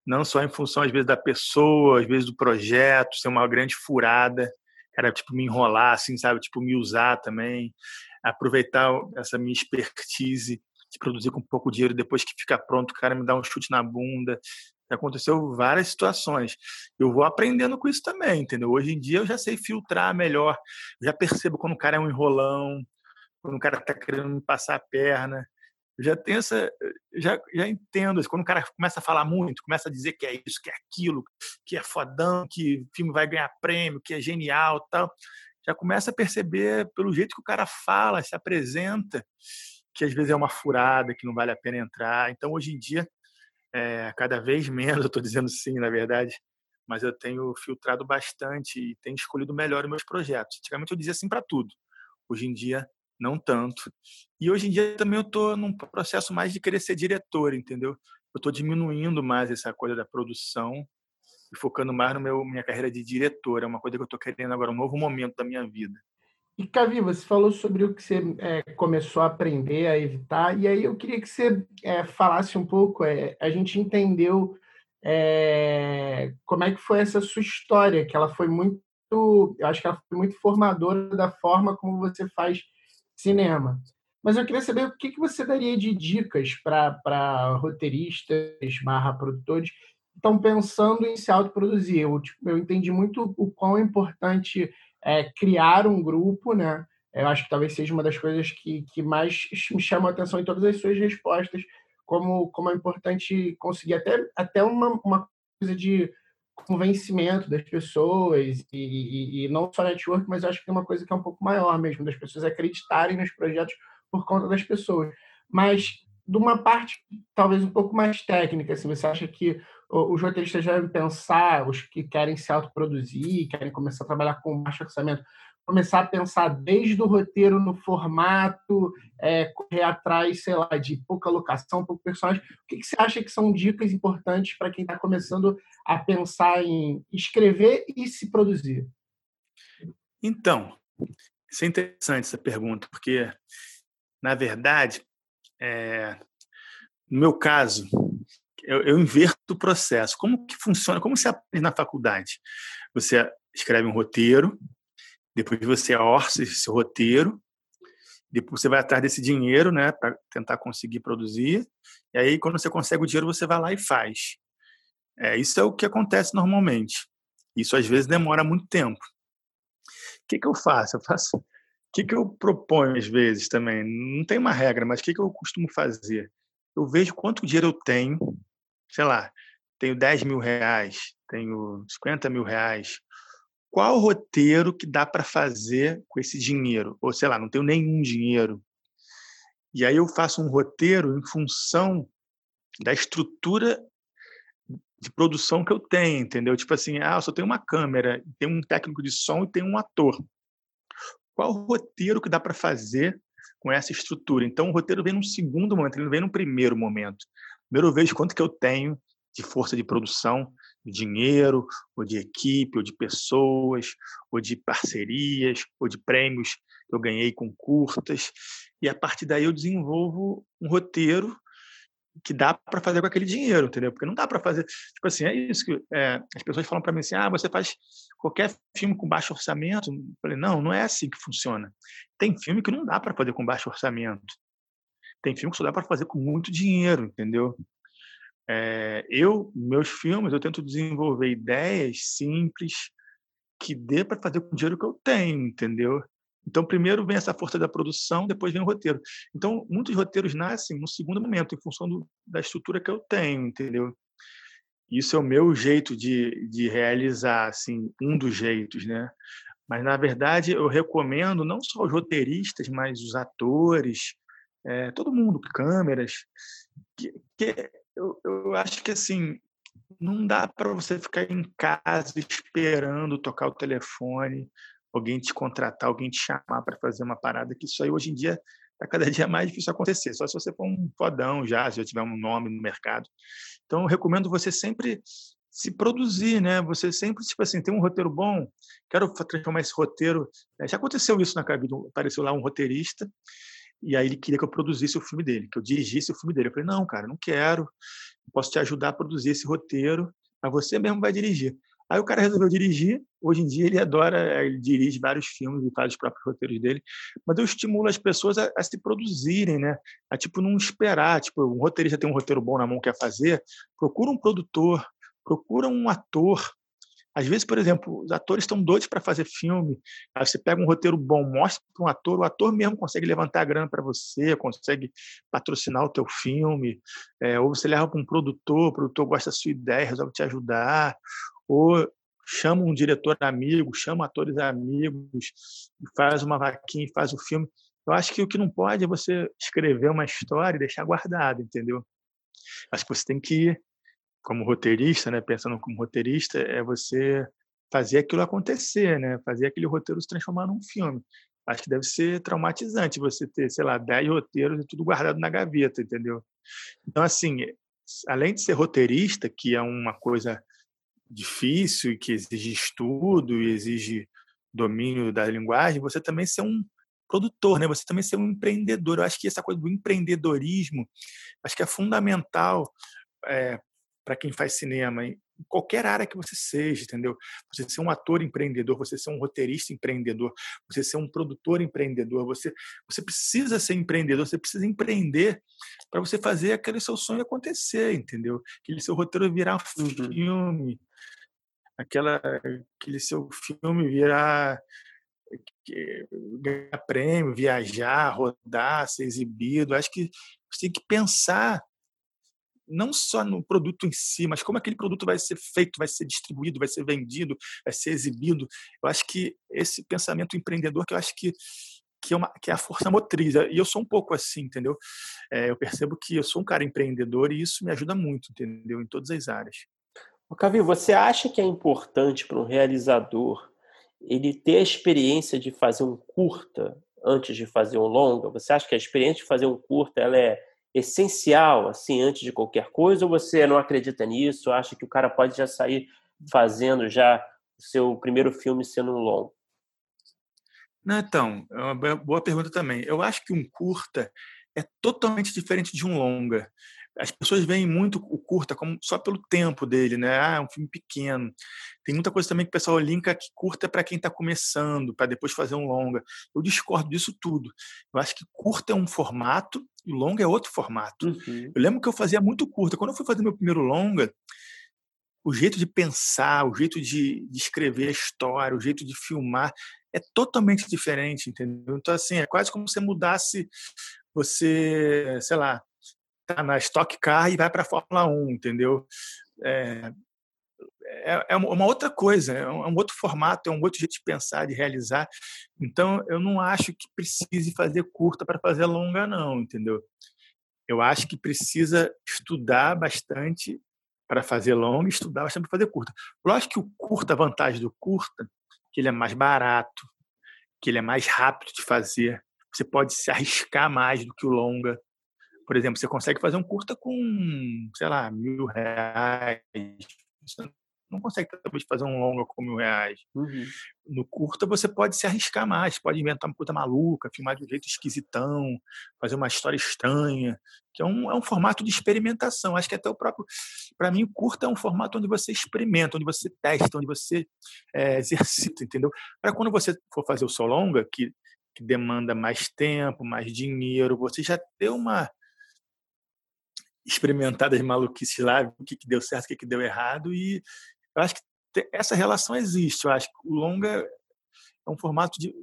Não só em função, às vezes, da pessoa, às vezes do projeto, ser uma grande furada. Era, tipo, me enrolar, assim, sabe? Tipo, me usar também. Aproveitar essa minha expertise de produzir com pouco dinheiro, depois que fica pronto, o cara me dá um chute na bunda. Aconteceu várias situações. Eu vou aprendendo com isso também, entendeu? Hoje em dia eu já sei filtrar melhor, eu já percebo quando o cara é um enrolão, quando o cara está querendo me passar a perna. Eu já tenho essa, já, já entendo. Quando o cara começa a falar muito, começa a dizer que é isso, que é aquilo, que é fodão, que o filme vai ganhar prêmio, que é genial, tal, já começa a perceber pelo jeito que o cara fala, se apresenta, que às vezes é uma furada, que não vale a pena entrar. Então, hoje em dia, é, cada vez menos, eu estou dizendo sim, na verdade, mas eu tenho filtrado bastante e tenho escolhido melhor os meus projetos. Antigamente eu dizia sim para tudo, hoje em dia não tanto. E hoje em dia também eu estou num processo mais de querer ser diretor, entendeu? Eu estou diminuindo mais essa coisa da produção e focando mais meu minha carreira de diretor. É uma coisa que eu estou querendo agora, um novo momento da minha vida. E, Cavi, você falou sobre o que você é, começou a aprender a evitar, e aí eu queria que você é, falasse um pouco. É, a gente entendeu é, como é que foi essa sua história, que ela foi muito, eu acho que ela foi muito formadora da forma como você faz cinema. Mas eu queria saber o que, que você daria de dicas para roteiristas, barra produtores, que estão pensando em se autoproduzir. Eu, tipo, eu entendi muito o quão importante é, criar um grupo, né? Eu acho que talvez seja uma das coisas que, que mais me chama a atenção em todas as suas respostas, como, como é importante conseguir até, até uma, uma coisa de convencimento das pessoas e, e, e, não só network, mas eu acho que tem uma coisa que é um pouco maior mesmo, das pessoas acreditarem nos projetos por conta das pessoas. Mas de uma parte talvez um pouco mais técnica, assim, você acha que os roteiristas devem pensar, os que querem se autoproduzir, querem começar a trabalhar com baixo orçamento, começar a pensar desde o roteiro no formato, é, correr atrás, sei lá, de pouca locação, pouco personagem. O que, que você acha que são dicas importantes para quem está começando a pensar em escrever e se produzir? Então, isso é interessante essa pergunta, porque, na verdade, é, no meu caso, eu, eu, inverto o processo. Como que funciona? Como você aprende na faculdade? Você escreve um roteiro, depois você orça esse roteiro, depois você vai atrás desse dinheiro, né, para tentar conseguir produzir. E aí, quando você consegue o dinheiro, você vai lá e faz. É, isso é o que acontece normalmente. Isso às vezes demora muito tempo. O que, que eu faço? Eu faço. O que, que eu proponho às vezes também? Não tem uma regra, mas o que, que eu costumo fazer? Eu vejo quanto dinheiro eu tenho, sei lá, tenho 10 mil reais, tenho 50 mil reais, qual roteiro que dá para fazer com esse dinheiro? Ou sei lá, não tenho nenhum dinheiro. E aí eu faço um roteiro em função da estrutura de produção que eu tenho, entendeu? Tipo assim, ah, eu só tenho uma câmera, tem um técnico de som e tem um ator. Qual roteiro que dá para fazer com essa estrutura? Então o roteiro vem num segundo momento, ele não vem num primeiro momento. Primeiro eu vejo quanto que eu tenho de força de produção, de dinheiro, ou de equipe, ou de pessoas, ou de parcerias, ou de prêmios que eu ganhei com curtas. E a partir daí eu desenvolvo um roteiro que dá para fazer com aquele dinheiro, entendeu? Porque não dá para fazer. Tipo assim, é isso que é, as pessoas falam para mim assim: ah, você faz qualquer filme com baixo orçamento. Eu falei: não, não é assim que funciona. Tem filme que não dá para fazer com baixo orçamento. Tem filme que só dá para fazer com muito dinheiro, entendeu? É, eu, meus filmes, eu tento desenvolver ideias simples que dê para fazer com o dinheiro que eu tenho, entendeu? Então, primeiro vem essa força da produção, depois vem o roteiro. Então, muitos roteiros nascem no segundo momento, em função do, da estrutura que eu tenho, entendeu? Isso é o meu jeito de, de realizar, assim, um dos jeitos, né? Mas, na verdade, eu recomendo não só os roteiristas, mas os atores, é, todo mundo, câmeras, que, que eu, eu acho que assim não dá para você ficar em casa esperando tocar o telefone, alguém te contratar, alguém te chamar para fazer uma parada, que isso aí hoje em dia está cada dia mais difícil acontecer, só se você for um fodão já, se já tiver um nome no mercado. Então, eu recomendo você sempre se produzir, né? Você sempre, tipo assim, tem um roteiro bom, quero transformar esse roteiro. Né? Já aconteceu isso na vida, apareceu lá um roteirista, e aí ele queria que eu produzisse o filme dele, que eu dirigisse o filme dele. Eu falei, não, cara, não quero. Posso te ajudar a produzir esse roteiro, mas você mesmo vai dirigir. Aí o cara resolveu dirigir. Hoje em dia ele adora, ele dirige vários filmes e faz os próprios roteiros dele. Mas eu estimulo as pessoas a, a se produzirem, né? A tipo não esperar, tipo um roteirista tem um roteiro bom na mão quer fazer, procura um produtor, procura um ator às vezes, por exemplo, os atores estão doidos para fazer filme. Aí você pega um roteiro bom, mostra para um ator, o ator mesmo consegue levantar a grana para você, consegue patrocinar o teu filme. É, ou você leva para um produtor, o produtor gosta da sua ideia, resolve te ajudar. Ou chama um diretor amigo, chama atores amigos, faz uma vaquinha faz o filme. Eu acho que o que não pode é você escrever uma história e deixar guardado, entendeu? Acho que você tem que como roteirista, né, pensando como roteirista, é você fazer aquilo acontecer, né, fazer aquele roteiro se transformar num filme. Acho que deve ser traumatizante você ter, sei lá, 10 roteiros e tudo guardado na gaveta, entendeu? Então, assim, além de ser roteirista, que é uma coisa difícil e que exige estudo e exige domínio da linguagem, você também ser um produtor, né? Você também ser um empreendedor. Eu acho que essa coisa do empreendedorismo, acho que é fundamental é, para quem faz cinema, em qualquer área que você seja, entendeu? Você ser um ator empreendedor, você ser um roteirista empreendedor, você ser um produtor empreendedor, você, você precisa ser empreendedor, você precisa empreender para você fazer aquele seu sonho acontecer, entendeu? Aquele seu roteiro virar um uhum. filme, aquela, aquele seu filme virar ganhar prêmio, viajar, rodar, ser exibido. Acho que você tem que pensar não só no produto em si, mas como aquele produto vai ser feito, vai ser distribuído, vai ser vendido, vai ser exibido. Eu acho que esse pensamento empreendedor que eu acho que que é, uma, que é a força motriz. E eu sou um pouco assim, entendeu? É, eu percebo que eu sou um cara empreendedor e isso me ajuda muito, entendeu? Em todas as áreas. Cavi, você acha que é importante para um realizador ele ter a experiência de fazer um curta antes de fazer um longa? Você acha que a experiência de fazer um curta ela é essencial assim antes de qualquer coisa ou você não acredita nisso? Acha que o cara pode já sair fazendo já o seu primeiro filme sendo um longo? Não, então, é uma boa pergunta também. Eu acho que um curta é totalmente diferente de um longa. As pessoas veem muito o curta como só pelo tempo dele, né? Ah, é um filme pequeno. Tem muita coisa também que o pessoal linka que curta é para quem está começando, para depois fazer um longa. Eu discordo disso tudo. Eu acho que curta é um formato e longa é outro formato. Uhum. Eu lembro que eu fazia muito curta. Quando eu fui fazer meu primeiro longa, o jeito de pensar, o jeito de, de escrever a história, o jeito de filmar é totalmente diferente, entendeu? Então, assim, é quase como se você mudasse, você, sei lá, tá na Stock Car e vai para a Fórmula 1, entendeu? É, é, é, uma outra coisa, é um outro formato, é um outro jeito de pensar, de realizar. Então, eu não acho que precise fazer curta para fazer longa, não, entendeu? Eu acho que precisa estudar bastante para fazer longa e estudar bastante para fazer curta. Lógico que o curta, a vantagem do curta que ele é mais barato, que ele é mais rápido de fazer. Você pode se arriscar mais do que o longa. Por exemplo, você consegue fazer um curta com, sei lá, mil reais. Você não consegue talvez fazer um longa com mil reais. Uhum. No curta você pode se arriscar mais, pode inventar uma coisa maluca, filmar de um jeito esquisitão, fazer uma história estranha, que é um, é um formato de experimentação. Acho que até o próprio, para mim, o curta é um formato onde você experimenta, onde você testa, onde você é, exercita, entendeu? Para quando você for fazer o seu longa, que, que demanda mais tempo, mais dinheiro, você já ter uma experimentada de maluquice lá, o que, que deu certo, o que, que deu errado, e eu acho que essa relação existe. Eu acho que o longa é um formato de.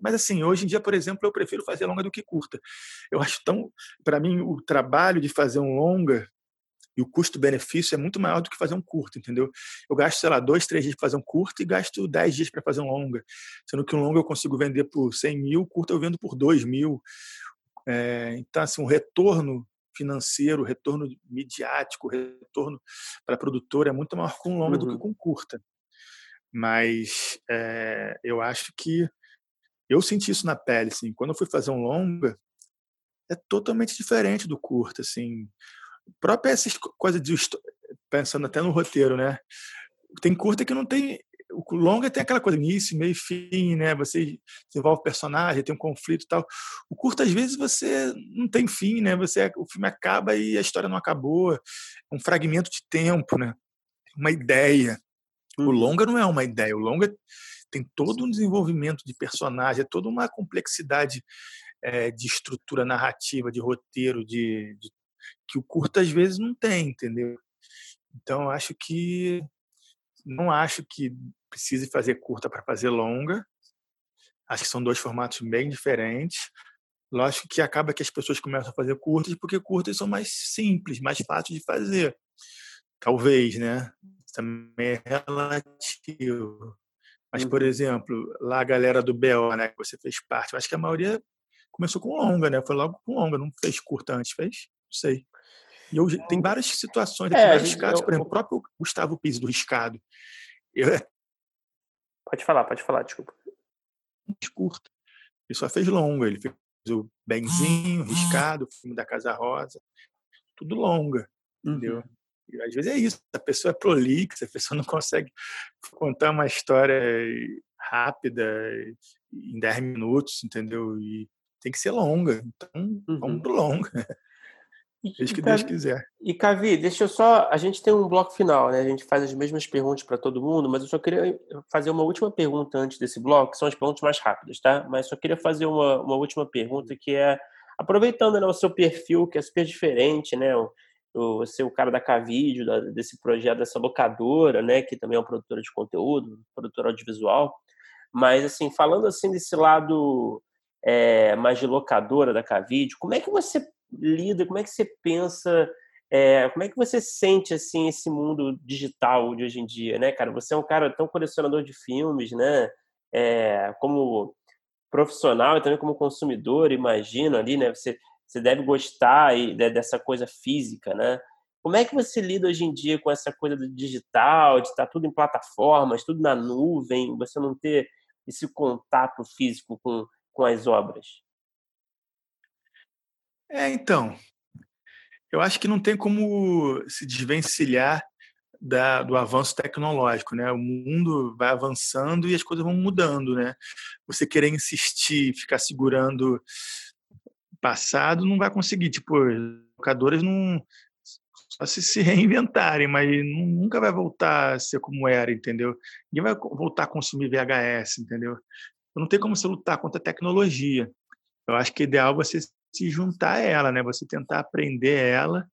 Mas assim, hoje em dia, por exemplo, eu prefiro fazer longa do que curta. Eu acho tão. Para mim, o trabalho de fazer um longa e o custo-benefício é muito maior do que fazer um curto, entendeu? Eu gasto, sei lá, dois, três dias para fazer um curto e gasto dez dias para fazer um longa. Sendo que um longa eu consigo vender por 100 mil, curto eu vendo por 2 mil. É, então, assim, um retorno financeiro, retorno midiático, retorno para a produtora é muito maior com longa uhum. do que uhum. com curta. Mas é, eu acho que eu senti isso na pele, assim. Quando eu fui fazer um longa, é totalmente diferente do curta, assim. Própria essa coisa de pensando até no roteiro, né? Tem curta que não tem o longa tem aquela coisa início, meio fim, né? Você desenvolve o personagem, tem um conflito e tal. O curto às vezes você não tem fim, né? Você o filme acaba e a história não acabou. É um fragmento de tempo, né? Uma ideia. O uhum. longa não é uma ideia. O longa tem todo um desenvolvimento de personagem, é toda uma complexidade é, de estrutura narrativa, de roteiro, de, de que o curto às vezes não tem, entendeu? Então acho que não acho que precise fazer curta para fazer longa. Acho que são dois formatos bem diferentes. Lógico que acaba que as pessoas começam a fazer curtas porque curtas são mais simples, mais fáceis de fazer. Talvez, né? Também é relativo. Mas, por uhum. exemplo, lá a galera do BO, né, que você fez parte, eu acho que a maioria começou com longa, né? Foi logo com longa, não fez curta antes, fez? Não sei. E eu, tem várias situações, é, vários casos, por exemplo, o próprio Gustavo Pires do Riscado. Eu, Pode falar, pode falar, desculpa. Curta. Ele só fez longa, ele fez o Benzinho, Riscado, o filme da Casa Rosa, tudo longa, uhum. entendeu? E às vezes é isso, a pessoa é prolixa, a pessoa não consegue contar uma história rápida em 10 minutos, entendeu? E tem que ser longa, então uhum. vamos pro longa. Desde que Deus quiser. E, Cavi, deixa eu só. A gente tem um bloco final, né? A gente faz as mesmas perguntas para todo mundo, mas eu só queria fazer uma última pergunta antes desse bloco, que são as perguntas mais rápidas, tá? Mas só queria fazer uma, uma última pergunta que é. Aproveitando né, o seu perfil, que é super diferente, né? O, o, você, o cara da Cavídeo, da, desse projeto, dessa locadora, né? Que também é uma produtora de conteúdo, produtora audiovisual. Mas, assim, falando assim desse lado é, mais de locadora da Cavídeo, como é que você lida, como é que você pensa, é, como é que você sente assim esse mundo digital de hoje em dia, né, cara? Você é um cara tão colecionador de filmes, né? É, como profissional e também como consumidor, imagino ali, né? Você, você deve gostar e, dessa coisa física, né? Como é que você lida hoje em dia com essa coisa do digital, de estar tudo em plataformas, tudo na nuvem, você não ter esse contato físico com, com as obras? É, então, eu acho que não tem como se desvencilhar da, do avanço tecnológico, né? O mundo vai avançando e as coisas vão mudando, né? Você querer insistir, ficar segurando passado, não vai conseguir. Tipo, locadoras não só se se reinventarem, mas nunca vai voltar a ser como era, entendeu? Ninguém vai voltar a consumir VHS, entendeu? Não tem como você lutar contra a tecnologia. Eu acho que é ideal você se juntar a ela, né? Você tentar aprender ela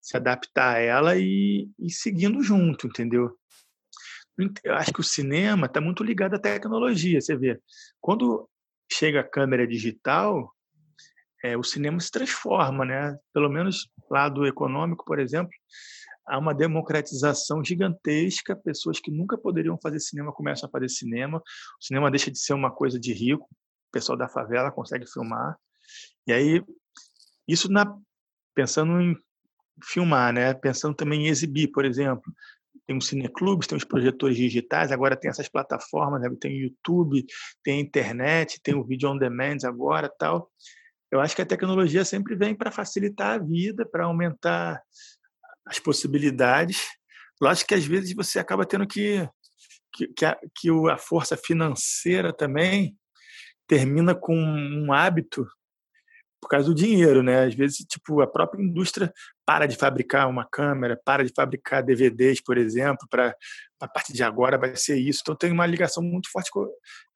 se adaptar a ela e, e seguindo junto, entendeu? Eu acho que o cinema está muito ligado à tecnologia. Você vê, quando chega a câmera digital, é, o cinema se transforma, né? Pelo menos lado econômico, por exemplo, há uma democratização gigantesca. Pessoas que nunca poderiam fazer cinema começam a fazer cinema. O cinema deixa de ser uma coisa de rico. O pessoal da favela consegue filmar. E aí, isso na, pensando em filmar, né? Pensando também em exibir, por exemplo. Tem os cineclubes, tem os projetores digitais, agora tem essas plataformas, né? tem o YouTube, tem a internet, tem o vídeo on demand agora tal. Eu acho que a tecnologia sempre vem para facilitar a vida, para aumentar as possibilidades. Lógico que às vezes você acaba tendo que que, que, a, que a força financeira também termina com um hábito por causa do dinheiro, né? Às vezes, tipo, a própria indústria para de fabricar uma câmera, para de fabricar DVDs, por exemplo, para a partir de agora vai ser isso. Então tem uma ligação muito forte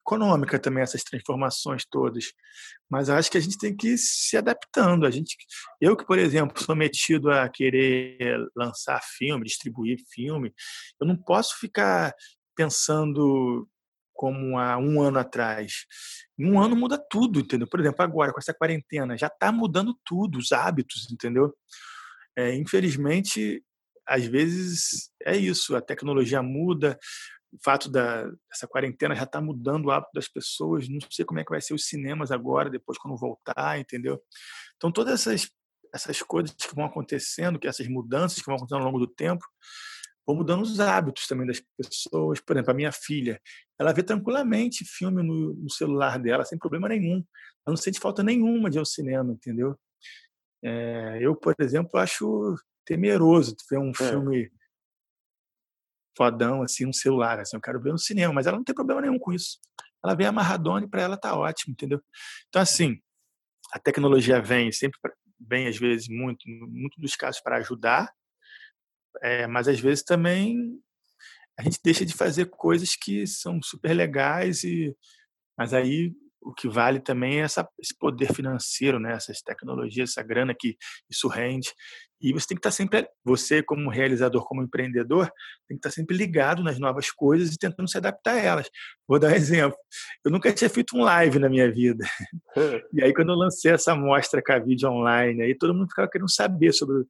econômica também essas transformações todas. Mas acho que a gente tem que ir se adaptando. A gente, eu que por exemplo sou metido a querer lançar filme, distribuir filme, eu não posso ficar pensando como há um ano atrás. Um ano muda tudo, entendeu? Por exemplo, agora, com essa quarentena, já está mudando tudo, os hábitos, entendeu? É, infelizmente, às vezes é isso, a tecnologia muda, o fato da, dessa quarentena já está mudando o hábito das pessoas, não sei como é que vai ser os cinemas agora, depois quando voltar, entendeu? Então, todas essas, essas coisas que vão acontecendo, que essas mudanças que vão acontecendo ao longo do tempo, vão mudando os hábitos também das pessoas. Por exemplo, a minha filha, ela vê tranquilamente filme no, no celular dela, sem problema nenhum. Ela não sente falta nenhuma de ir ao cinema, entendeu? É, eu, por exemplo, acho temeroso ver um é. filme fodão assim no celular, assim, eu quero ver no cinema, mas ela não tem problema nenhum com isso. Ela vê a Maradona e para ela tá ótimo, entendeu? Então assim, a tecnologia vem sempre vem às vezes muito, muito dos casos para ajudar, é, mas às vezes também a gente deixa de fazer coisas que são super legais e mas aí o que vale também é essa, esse poder financeiro, né? Essas tecnologias, essa grana que isso rende. E você tem que estar sempre, você como realizador, como empreendedor, tem que estar sempre ligado nas novas coisas e tentando se adaptar a elas. Vou dar um exemplo. Eu nunca tinha feito um live na minha vida. E aí quando eu lancei essa mostra com a vídeo online, aí todo mundo ficava querendo saber sobre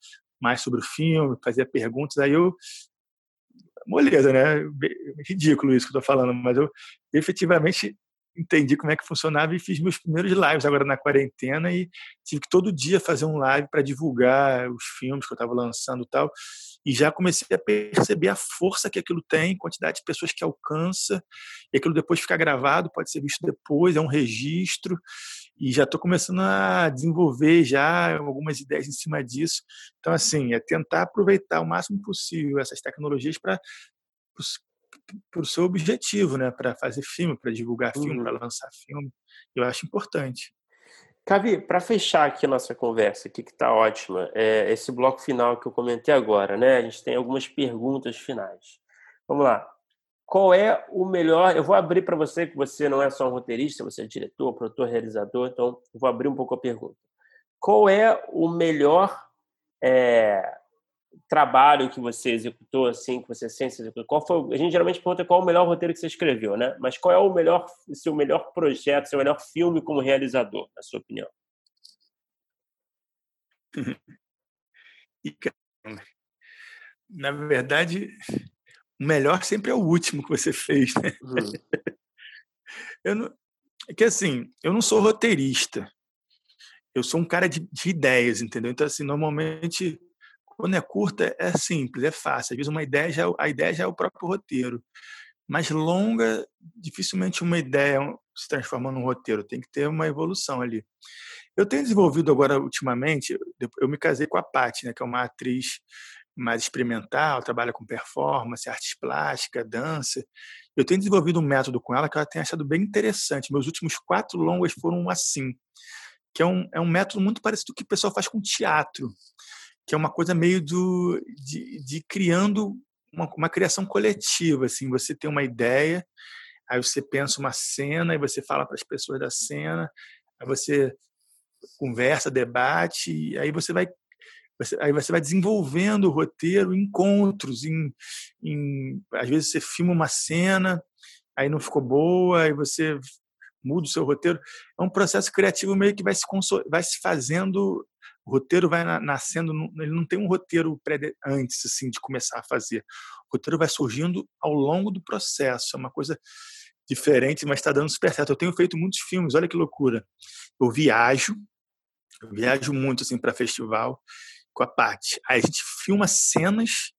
mais sobre o filme, fazia perguntas. Aí eu moleza, né? Ridículo isso que eu tô falando, mas eu efetivamente entendi como é que funcionava e fiz meus primeiros lives agora na quarentena e tive que todo dia fazer um live para divulgar os filmes que eu estava lançando e tal. E já comecei a perceber a força que aquilo tem, quantidade de pessoas que alcança, e aquilo depois fica gravado, pode ser visto depois, é um registro, e já estou começando a desenvolver já algumas ideias em cima disso. Então, assim, é tentar aproveitar o máximo possível essas tecnologias para para o seu objetivo, né? Para fazer filme, para divulgar filme, uhum. para lançar filme. Eu acho importante. Cavi, para fechar aqui a nossa conversa, aqui que está ótima, é esse bloco final que eu comentei agora, né? A gente tem algumas perguntas finais. Vamos lá. Qual é o melhor? Eu vou abrir para você, que você não é só um roteirista, você é diretor, produtor, realizador, então vou abrir um pouco a pergunta. Qual é o melhor é, trabalho que você executou, assim, que você sente executou? Qual foi? A gente geralmente pergunta qual é o melhor roteiro que você escreveu, né? Mas qual é o melhor, seu melhor projeto, seu melhor filme como realizador, na sua opinião? na verdade, o melhor sempre é o último que você fez, né? Uhum. Eu não, É que assim, eu não sou roteirista. Eu sou um cara de, de ideias, entendeu? Então, assim, normalmente, quando é curta, é simples, é fácil. Às vezes, uma ideia já, é a ideia já é o próprio roteiro. Mas longa, dificilmente uma ideia se transforma num roteiro. Tem que ter uma evolução ali. Eu tenho desenvolvido agora, ultimamente, eu me casei com a Paty, né, que é uma atriz mais experimental, trabalha com performance, artes plásticas, dança. Eu tenho desenvolvido um método com ela que ela tem achado bem interessante. Meus últimos quatro longas foram assim, que é um, é um método muito parecido com o que o pessoal faz com teatro, que é uma coisa meio do, de, de criando uma, uma criação coletiva. Assim, você tem uma ideia, aí você pensa uma cena, e você fala para as pessoas da cena, aí você conversa, debate, e aí você vai você, aí você vai desenvolvendo o roteiro, encontros, em, em, às vezes você filma uma cena, aí não ficou boa, aí você muda o seu roteiro. É um processo criativo meio que vai se, vai se fazendo, o roteiro vai nascendo, ele não tem um roteiro antes assim de começar a fazer. O roteiro vai surgindo ao longo do processo, é uma coisa diferente, mas está dando super certo. Eu tenho feito muitos filmes, olha que loucura. Eu viajo, eu viajo muito assim para festival com a Paty. Aí a gente filma cenas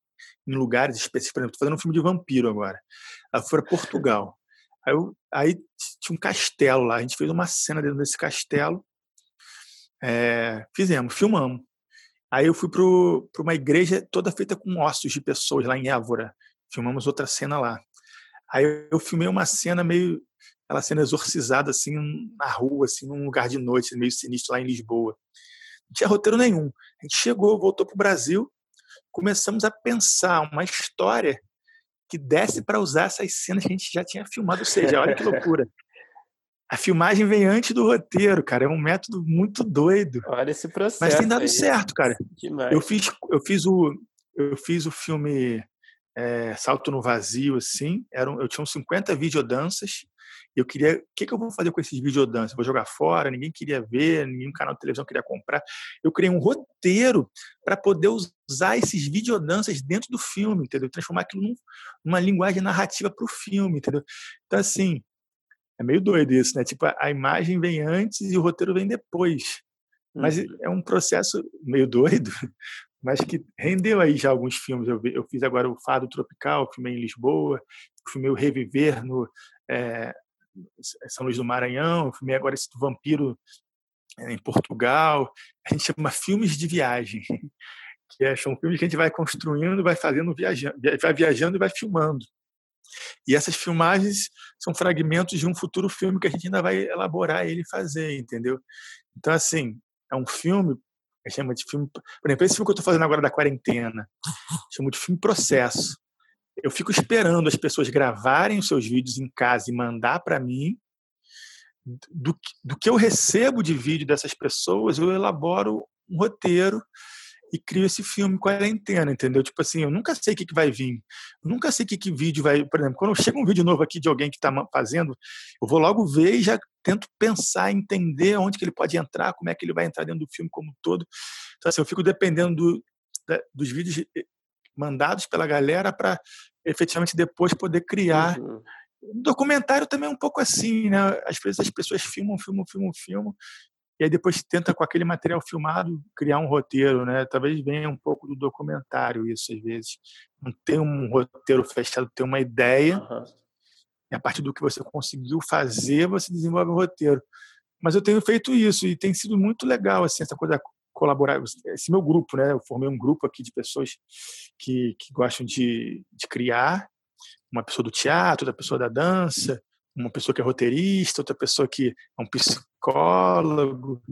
em lugares específicos. Por exemplo, estou fazendo um filme de vampiro agora. Ela foi para Portugal. Aí, eu, aí, tinha um castelo lá. A gente fez uma cena dentro desse castelo. É, fizemos, filmamos. Aí eu fui para uma igreja toda feita com ossos de pessoas lá em Évora. Filmamos outra cena lá. Aí eu filmei uma cena meio ela sendo exorcizada assim na rua, assim num lugar de noite, meio sinistro lá em Lisboa. Não tinha roteiro nenhum. A gente chegou, voltou para o Brasil, começamos a pensar uma história que desse para usar essas cenas que a gente já tinha filmado. Ou seja, olha que loucura. A filmagem vem antes do roteiro, cara. É um método muito doido. Olha esse processo. Mas tem dado aí. certo, cara. Demais. Eu fiz, eu fiz o, eu fiz o filme é, Salto no Vazio, assim. Eram, eu tinha uns 50 videodanças eu queria, o que, que eu vou fazer com esses videodances? Vou jogar fora? Ninguém queria ver, nenhum canal de televisão queria comprar. Eu criei um roteiro para poder usar esses videodances dentro do filme, entendeu? Transformar aquilo num, numa linguagem narrativa para o filme, entendeu? Então, assim, é meio doido isso, né? Tipo, a imagem vem antes e o roteiro vem depois. Mas uhum. é um processo meio doido, mas que rendeu aí já alguns filmes. Eu, eu fiz agora o Fado Tropical, filmei em Lisboa, filmei o Reviver no, é, são Luís do Maranhão, filmei agora esse do Vampiro eh, em Portugal. A gente chama filmes de viagem, que é, são filmes que a gente vai construindo, vai fazendo, viajando, vai viajando e vai filmando. E essas filmagens são fragmentos de um futuro filme que a gente ainda vai elaborar ele fazer, entendeu? Então, assim, é um filme, chama de filme. Por exemplo, esse filme que eu estou fazendo agora da quarentena, chama de filme processo eu fico esperando as pessoas gravarem os seus vídeos em casa e mandar para mim. Do, do que eu recebo de vídeo dessas pessoas, eu elaboro um roteiro e crio esse filme quarentena, entendeu? Tipo assim, eu nunca sei o que, que vai vir, nunca sei que, que vídeo vai. Por exemplo, quando chega um vídeo novo aqui de alguém que está fazendo, eu vou logo ver e já tento pensar, entender onde que ele pode entrar, como é que ele vai entrar dentro do filme como um todo. Então, assim, eu fico dependendo do, da, dos vídeos mandados pela galera para efetivamente depois poder criar. Uhum. Um documentário também é um pouco assim, né? Às vezes as pessoas filmam, filmam, filmam, filmam, e aí depois tenta com aquele material filmado criar um roteiro, né? Talvez venha um pouco do documentário isso às vezes. Não tem um roteiro fechado, tem uma ideia. Uhum. E a partir do que você conseguiu fazer, você desenvolve o roteiro. Mas eu tenho feito isso e tem sido muito legal assim essa coisa colaborar, esse meu grupo, né? Eu formei um grupo aqui de pessoas que, que gostam de, de criar, uma pessoa do teatro, outra pessoa da dança, uma pessoa que é roteirista, outra pessoa que é um psicólogo,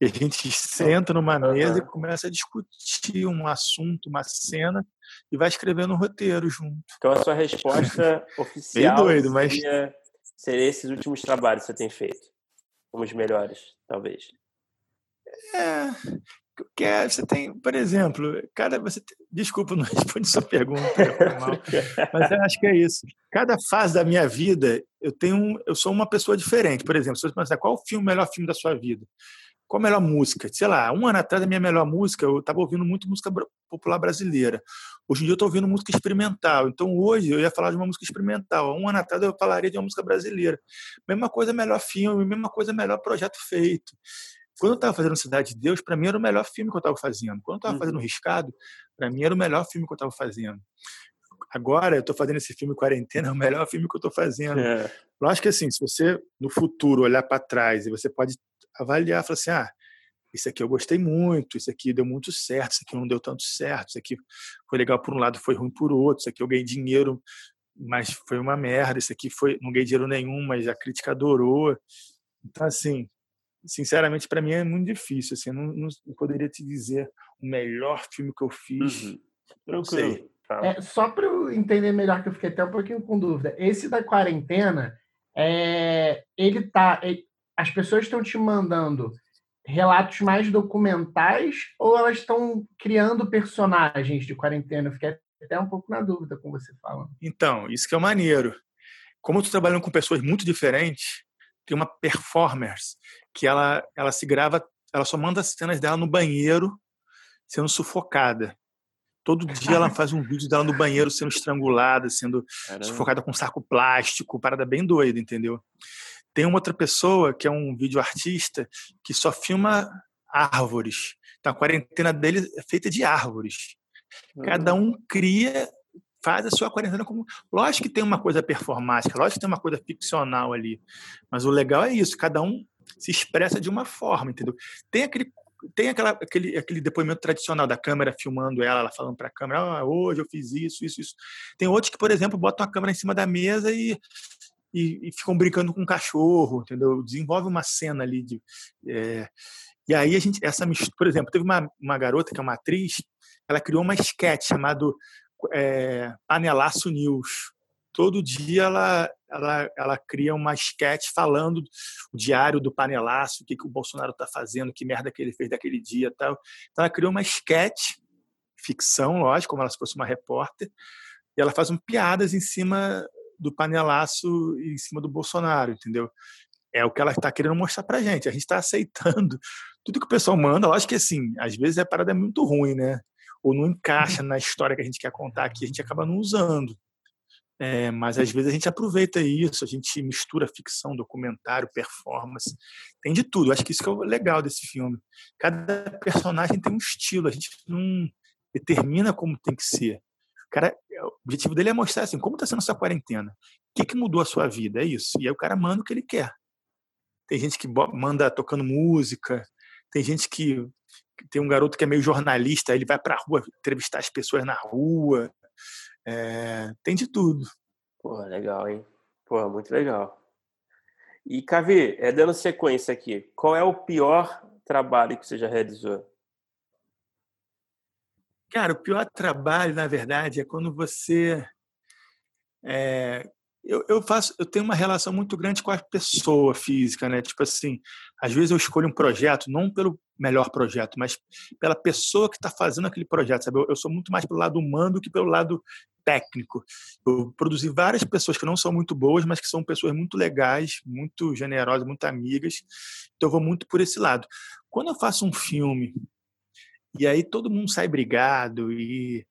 e a gente senta numa mesa e começa a discutir um assunto, uma cena, e vai escrevendo um roteiro junto. Então a sua resposta oficial doido, mas... seria, seria esses últimos trabalhos que você tem feito, como os melhores, talvez. É, que é, você tem, por exemplo, cada você desculpa não responde sua pergunta, mas eu acho que é isso. Cada fase da minha vida, eu tenho, eu sou uma pessoa diferente. Por exemplo, se você pensar qual o filme melhor filme da sua vida, qual a melhor música? Sei lá, um ano atrás a minha melhor música, eu estava ouvindo muito música popular brasileira. Hoje em dia eu estou ouvindo música experimental. Então hoje eu ia falar de uma música experimental. Um ano atrás eu falaria de uma música brasileira. Mesma coisa, melhor filme, mesma coisa, melhor projeto feito. Quando eu estava fazendo Cidade de Deus, para mim era o melhor filme que eu estava fazendo. Quando eu estava uhum. fazendo Riscado, para mim era o melhor filme que eu estava fazendo. Agora eu estou fazendo esse filme Quarentena, é o melhor filme que eu estou fazendo. É. Lógico que assim, se você no futuro olhar para trás e você pode avaliar, falar assim, ah, isso aqui eu gostei muito, isso aqui deu muito certo, isso aqui não deu tanto certo, isso aqui foi legal por um lado, foi ruim por outro, isso aqui eu ganhei dinheiro, mas foi uma merda, isso aqui foi não ganhei dinheiro nenhum, mas a crítica adorou. Então assim, sinceramente para mim é muito difícil, assim, eu não, não poderia te dizer o melhor filme que eu fiz. Uhum. Não sei. Tá. É, só para eu entender melhor, que eu fiquei até um pouquinho com dúvida. Esse da quarentena, é, ele tá. Ele, as pessoas estão te mandando relatos mais documentais ou elas estão criando personagens de quarentena? Eu fiquei até um pouco na dúvida com você falando. Então, isso que é o maneiro. Como eu estou trabalhando com pessoas muito diferentes, tem uma performance que ela, ela se grava, ela só manda as cenas dela no banheiro sendo sufocada. Todo dia ela faz um vídeo dela no banheiro sendo estrangulada, sendo Caramba. sufocada com saco plástico, parada bem doida, entendeu? Tem uma outra pessoa que é um vídeo artista que só filma árvores. Então a quarentena dele é feita de árvores. Cada um cria, faz a sua quarentena como. Lógico que tem uma coisa performática, lógico que tem uma coisa ficcional ali. Mas o legal é isso, cada um se expressa de uma forma, entendeu? Tem aquele tem aquela, aquele, aquele depoimento tradicional da câmera filmando ela, ela falando para a câmera, ah, hoje eu fiz isso, isso, isso. Tem outros que, por exemplo, botam a câmera em cima da mesa e, e, e ficam brincando com um cachorro, entendeu? Desenvolve uma cena ali de. É, e aí a gente, essa mistura, por exemplo, teve uma, uma garota que é uma atriz, ela criou uma sketch chamado é, Panelaço News todo dia ela, ela, ela cria uma sketch falando o diário do panelaço, o que, que o Bolsonaro está fazendo, que merda que ele fez daquele dia tal. Então ela criou uma sketch, ficção, lógico, como ela se fosse uma repórter, e ela faz um piadas em cima do panelaço e em cima do Bolsonaro, entendeu? É o que ela está querendo mostrar para gente. A gente está aceitando tudo que o pessoal manda. Lógico que, assim, às vezes a parada é muito ruim, né? Ou não encaixa na história que a gente quer contar aqui, a gente acaba não usando. É, mas às vezes a gente aproveita isso, a gente mistura ficção, documentário, performance, tem de tudo. Eu acho que isso que é o legal desse filme. Cada personagem tem um estilo, a gente não determina como tem que ser. O cara, o objetivo dele é mostrar assim, como está sendo a sua quarentena, o que, que mudou a sua vida, é isso. E aí o cara manda o que ele quer. Tem gente que manda tocando música, tem gente que tem um garoto que é meio jornalista, ele vai para a rua entrevistar as pessoas na rua. É, tem de tudo. Pô, legal, hein? Pô, muito legal. E, Cavi, é, dando sequência aqui, qual é o pior trabalho que você já realizou? Cara, o pior trabalho, na verdade, é quando você. É, eu, eu, faço, eu tenho uma relação muito grande com a pessoa física, né? Tipo assim, às vezes eu escolho um projeto não pelo melhor projeto, mas pela pessoa que está fazendo aquele projeto, sabe? Eu, eu, sou muito mais pelo lado humano do que pelo lado técnico. Eu produzi várias pessoas que não são muito boas, mas que são pessoas muito legais, muito generosas, muito amigas. Então eu vou muito por esse lado. Quando eu faço um filme e aí todo mundo sai brigado e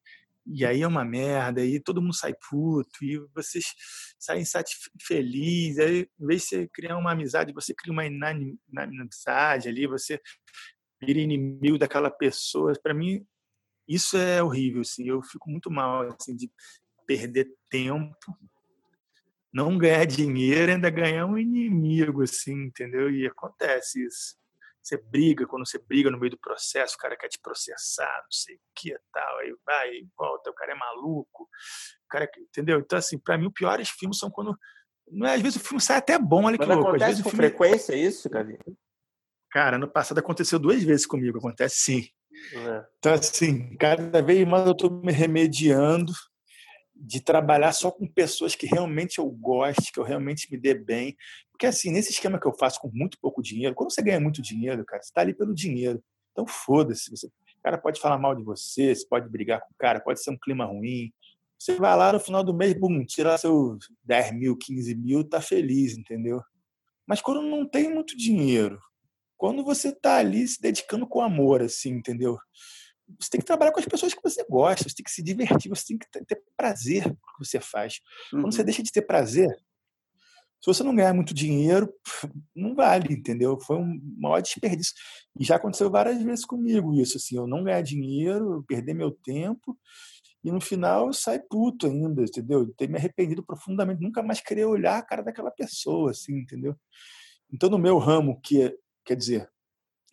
e aí é uma merda, aí todo mundo sai puto, e vocês saem felizes, aí em vez de você criar uma amizade, você cria uma inimizade ali, você vira inimigo daquela pessoa. Para mim, isso é horrível, assim. Eu fico muito mal, assim, de perder tempo, não ganhar dinheiro, ainda ganhar um inimigo, assim, entendeu? E acontece isso. Você briga, quando você briga no meio do processo, o cara quer te processar, não sei o que e tal, aí vai e volta, o cara é maluco, o cara, entendeu? Então, assim, para mim, os piores filmes são quando. Não é, às vezes o filme sai até bom, olha que Mas louco. Acontece às vezes com filme... frequência isso, Gavi? Cara, no passado aconteceu duas vezes comigo, acontece sim. É. Então, assim, cada vez mais eu estou me remediando de trabalhar só com pessoas que realmente eu goste, que eu realmente me dê bem. Porque, assim, nesse esquema que eu faço com muito pouco dinheiro, quando você ganha muito dinheiro, cara, você está ali pelo dinheiro. Então, foda-se. Você... O cara pode falar mal de você, você pode brigar com o cara, pode ser um clima ruim. Você vai lá no final do mês, bum, tirar seus 10 mil, 15 mil, tá feliz, entendeu? Mas quando não tem muito dinheiro, quando você está ali se dedicando com amor, assim, entendeu? Você tem que trabalhar com as pessoas que você gosta, você tem que se divertir, você tem que ter prazer no que você faz. Quando você uhum. deixa de ter prazer, se você não ganhar muito dinheiro, não vale, entendeu? Foi um maior desperdício. E já aconteceu várias vezes comigo isso, assim, eu não ganhar dinheiro, perder meu tempo, e no final eu saio puto ainda, entendeu? Ter me arrependido profundamente, nunca mais querer olhar a cara daquela pessoa, assim, entendeu? Então, no meu ramo, que quer dizer,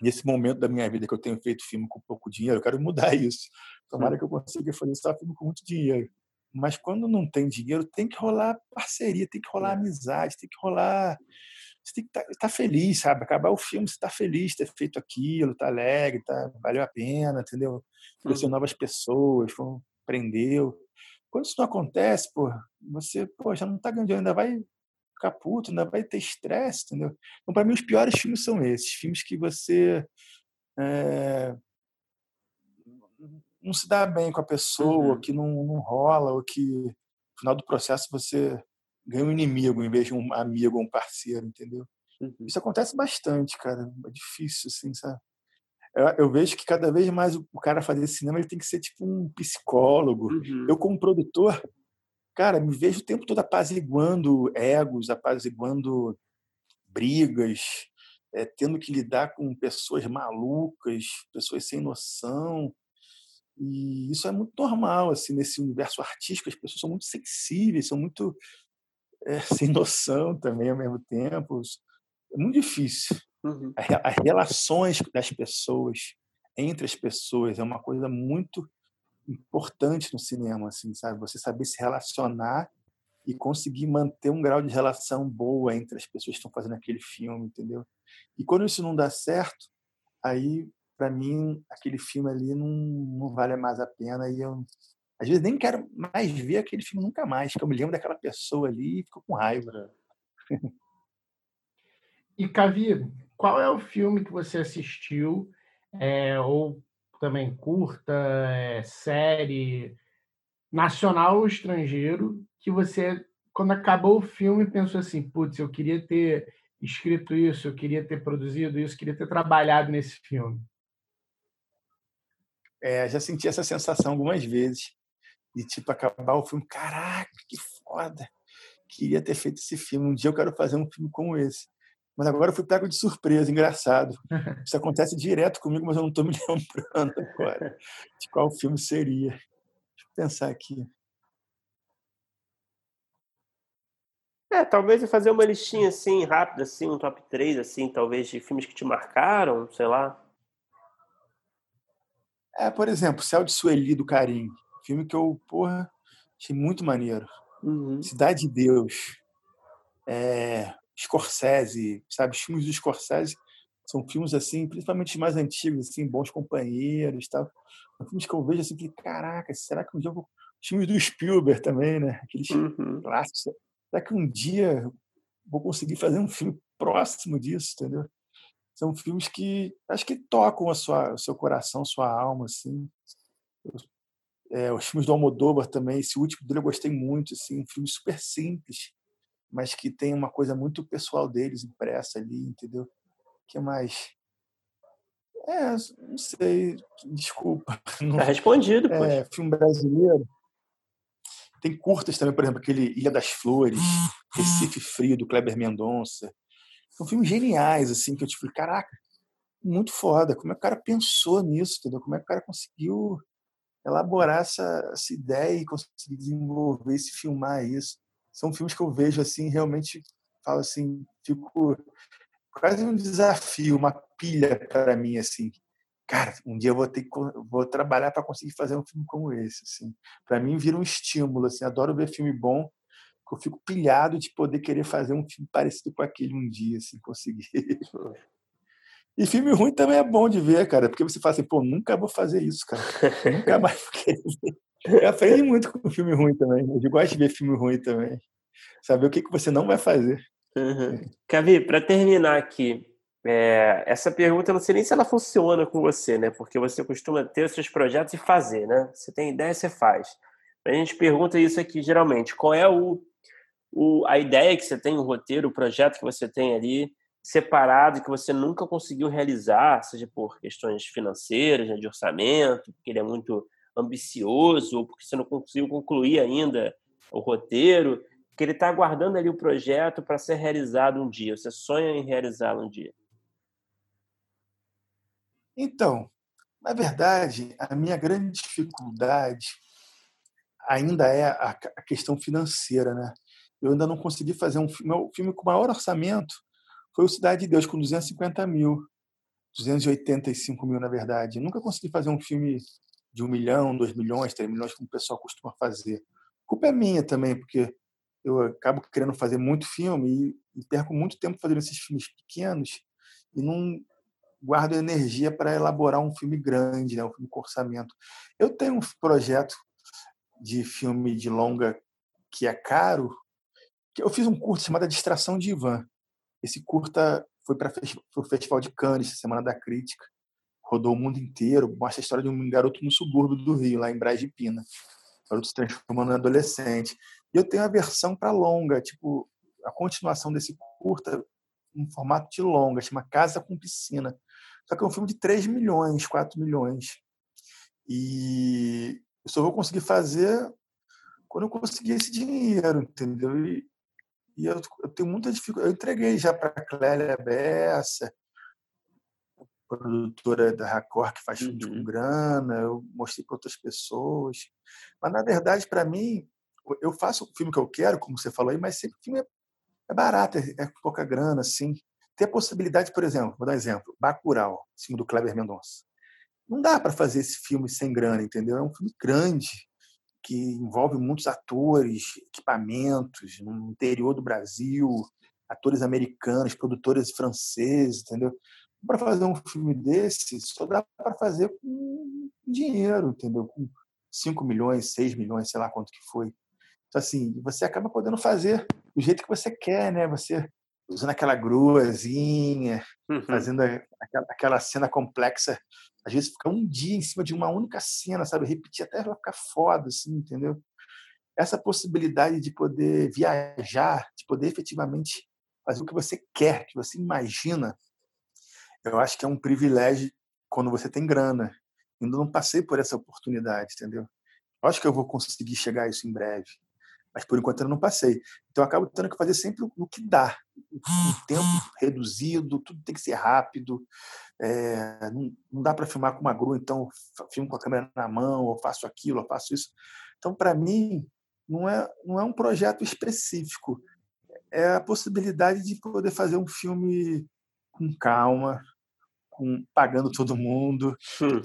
nesse momento da minha vida que eu tenho feito filme com pouco dinheiro, eu quero mudar isso. Tomara que eu consiga fazer só filme com muito dinheiro. Mas quando não tem dinheiro, tem que rolar parceria, tem que rolar é. amizade, tem que rolar. Você tem que estar tá, tá feliz, sabe? Acabar o filme, você está feliz, ter feito aquilo, está alegre, tá, valeu a pena, entendeu? Conheceu uhum. novas pessoas, aprendeu. Quando isso não acontece, pô, você pô, já não está ganhando ainda vai ficar puto, ainda vai ter estresse, entendeu? Então, para mim, os piores filmes são esses filmes que você. É, não se dá bem com a pessoa, uhum. que não, não rola, ou que no final do processo você ganha um inimigo em vez de um amigo ou um parceiro, entendeu? Uhum. Isso acontece bastante, cara. É difícil, assim, sabe? Eu, eu, vejo que cada vez mais o, cara fazer cinema ele tem que ser tipo um psicólogo. Uhum. Eu, como produtor, cara, me vejo o tempo todo apaziguando egos, apaziguando brigas, é, tendo que lidar com pessoas malucas, pessoas sem noção. E isso é muito normal, assim, nesse universo artístico, as pessoas são muito sensíveis, são muito é, sem noção também ao mesmo tempo. É muito difícil. Uhum. As relações das pessoas, entre as pessoas, é uma coisa muito importante no cinema, assim, sabe? Você saber se relacionar e conseguir manter um grau de relação boa entre as pessoas que estão fazendo aquele filme, entendeu? E quando isso não dá certo, aí para mim, aquele filme ali não, não vale mais a pena e eu, às vezes, nem quero mais ver aquele filme nunca mais, porque eu me lembro daquela pessoa ali e fico com raiva. e, Cavi, qual é o filme que você assistiu, é, ou também curta, é, série, nacional ou estrangeiro, que você, quando acabou o filme, pensou assim, putz, eu queria ter escrito isso, eu queria ter produzido isso, queria ter trabalhado nesse filme? É, já senti essa sensação algumas vezes de tipo acabar o filme, caraca, que foda! Queria ter feito esse filme. Um dia eu quero fazer um filme como esse. Mas agora eu fui pego de surpresa, engraçado. Isso acontece direto comigo, mas eu não estou me lembrando agora de qual filme seria. Deixa eu pensar aqui. É, talvez fazer uma listinha assim, rápida, assim, um top 3, assim, talvez, de filmes que te marcaram, sei lá. É, por exemplo, Céu de Sueli do Carim. Filme que eu, porra, achei muito maneiro. Uhum. Cidade de Deus. É, Scorsese, sabe? Os filmes do Scorsese são filmes assim, principalmente os mais antigos, assim, Bons Companheiros, tal. São filmes que eu vejo assim que, caraca, será que um dia eu vou... Os filmes do Spielberg também, né? Aqueles uhum. clássicos. Será que um dia eu vou conseguir fazer um filme próximo disso, entendeu? São filmes que acho que tocam a sua, o seu coração, a sua alma, assim. É, os filmes do Almodóvar também, esse último dele eu gostei muito, assim, um filme super simples, mas que tem uma coisa muito pessoal deles impressa ali, entendeu? que mais? É, não sei, desculpa. Não, tá respondido, é, Filme brasileiro. Tem curtas também, por exemplo, aquele Ilha das Flores, Recife Frio, do Kleber Mendonça. São filmes geniais, assim, que eu tipo, caraca, muito foda. Como é que o cara pensou nisso, entendeu? Como é que o cara conseguiu elaborar essa, essa ideia e conseguir desenvolver, se filmar isso. São filmes que eu vejo, assim, realmente falo assim, fico quase um desafio, uma pilha para mim, assim. Cara, um dia eu vou ter vou trabalhar para conseguir fazer um filme como esse, assim. Para mim vira um estímulo, assim. Adoro ver filme bom eu fico pilhado de poder querer fazer um filme parecido com aquele um dia, assim, conseguir. E filme ruim também é bom de ver, cara, porque você fala assim, pô, nunca vou fazer isso, cara. nunca mais vou querer ver. Eu aprendi muito com filme ruim também. Eu gosto de ver filme ruim também. Saber o que, que você não vai fazer. Uhum. Cavi, para terminar aqui, é, essa pergunta eu não sei nem se ela funciona com você, né? Porque você costuma ter os seus projetos e fazer, né? Você tem ideia, você faz. A gente pergunta isso aqui geralmente. Qual é o o, a ideia que você tem, o roteiro, o projeto que você tem ali, separado que você nunca conseguiu realizar, seja por questões financeiras, né, de orçamento, porque ele é muito ambicioso, ou porque você não conseguiu concluir ainda o roteiro, que ele está aguardando ali o projeto para ser realizado um dia. Você sonha em realizá-lo um dia? Então, na verdade, a minha grande dificuldade ainda é a questão financeira, né? Eu ainda não consegui fazer um filme, meu filme com maior orçamento foi o Cidade de Deus, com 250 mil, 285 mil, na verdade. nunca consegui fazer um filme de um milhão, dois milhões, três milhões, como o pessoal costuma fazer. A culpa é minha também, porque eu acabo querendo fazer muito filme e, e perco muito tempo fazendo esses filmes pequenos e não guardo energia para elaborar um filme grande, né, um filme com orçamento. Eu tenho um projeto de filme de longa que é caro, eu fiz um curso chamado Distração de Ivan. Esse curta foi para o Festival de Cannes, Semana da Crítica. Rodou o mundo inteiro, mostra a história de um garoto no subúrbio do Rio, lá em Braz de Pina. O garoto se transformando em adolescente. E eu tenho a versão para longa, tipo, a continuação desse curta em formato de longa, chama Casa com Piscina. Só que é um filme de 3 milhões, 4 milhões. E eu só vou conseguir fazer quando eu conseguir esse dinheiro, entendeu? E, e eu, eu, tenho muita dificuldade. Eu entreguei já para a Clélia Bessa, produtora da Racor, que faz filmes uhum. com grana, eu mostrei para outras pessoas. Mas, na verdade, para mim, eu faço o filme que eu quero, como você falou aí, mas sempre o filme é, é barato, é, é pouca grana, assim. Ter a possibilidade, por exemplo, vou dar um exemplo, Bacurau, filme do Kleber Mendonça. Não dá para fazer esse filme sem grana, entendeu? É um filme grande, que envolve muitos atores, equipamentos no interior do Brasil, atores americanos, produtores franceses, entendeu? Para fazer um filme desse, só dá para fazer com dinheiro, entendeu? Com 5 milhões, 6 milhões, sei lá quanto que foi. Então, assim, você acaba podendo fazer do jeito que você quer, né? Você usando aquela gruazinha, uhum. fazendo aquela, aquela cena complexa às vezes ficar um dia em cima de uma única cena, sabe? Repetir até ela ficar foda, assim, entendeu? Essa possibilidade de poder viajar, de poder efetivamente fazer o que você quer, que você imagina, eu acho que é um privilégio quando você tem grana. Ainda não passei por essa oportunidade, entendeu? Eu acho que eu vou conseguir chegar a isso em breve mas por enquanto eu não passei. Então eu acabo tendo que fazer sempre o que dá, um tempo reduzido, tudo tem que ser rápido, é, não, não, dá para filmar com uma grua, então filmo com a câmera na mão, ou faço aquilo, ou faço isso. Então para mim não é não é um projeto específico, é a possibilidade de poder fazer um filme com calma, com pagando todo mundo,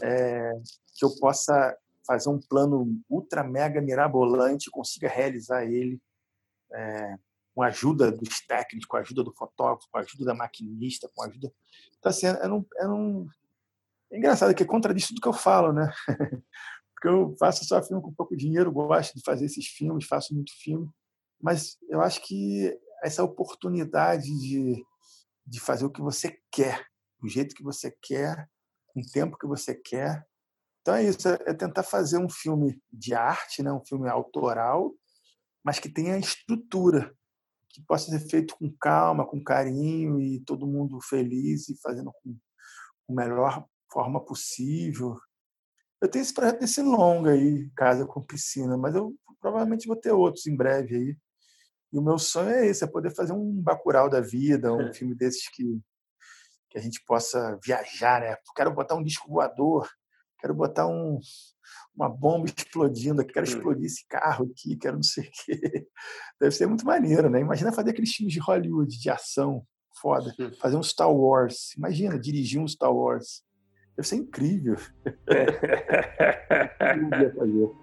é, que eu possa fazer um plano ultra mega mirabolante, consiga realizar ele é, com a ajuda dos técnicos, com a ajuda do fotógrafo, com a ajuda da maquinista, com a ajuda. Então, assim, é, um, é, um... é engraçado que é contradiz tudo que eu falo, né? Porque eu faço só filme com pouco dinheiro, gosto de fazer esses filmes, faço muito filme, mas eu acho que essa oportunidade de, de fazer o que você quer, do jeito que você quer, com o tempo que você quer, então é isso, é tentar fazer um filme de arte, né, um filme autoral, mas que tenha estrutura, que possa ser feito com calma, com carinho e todo mundo feliz e fazendo com a melhor forma possível. Eu tenho esse projeto desse longa aí, Casa com Piscina, mas eu provavelmente vou ter outros em breve aí. E o meu sonho é esse, é poder fazer um Bacurau da vida, um filme desses que, que a gente possa viajar, né? Quero botar um disco voador, quero botar um, uma bomba explodindo aqui, quero hum. explodir esse carro aqui, quero não sei o quê. Deve ser muito maneiro, né? Imagina fazer aqueles filmes de Hollywood, de ação, foda. Fazer um Star Wars. Imagina dirigir um Star Wars. Deve ser incrível.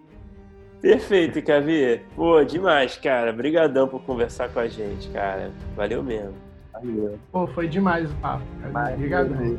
Perfeito, Cavi. Pô, demais, cara. Obrigadão por conversar com a gente, cara. Valeu mesmo. Valeu. Pô, foi demais o papo. Obrigadão.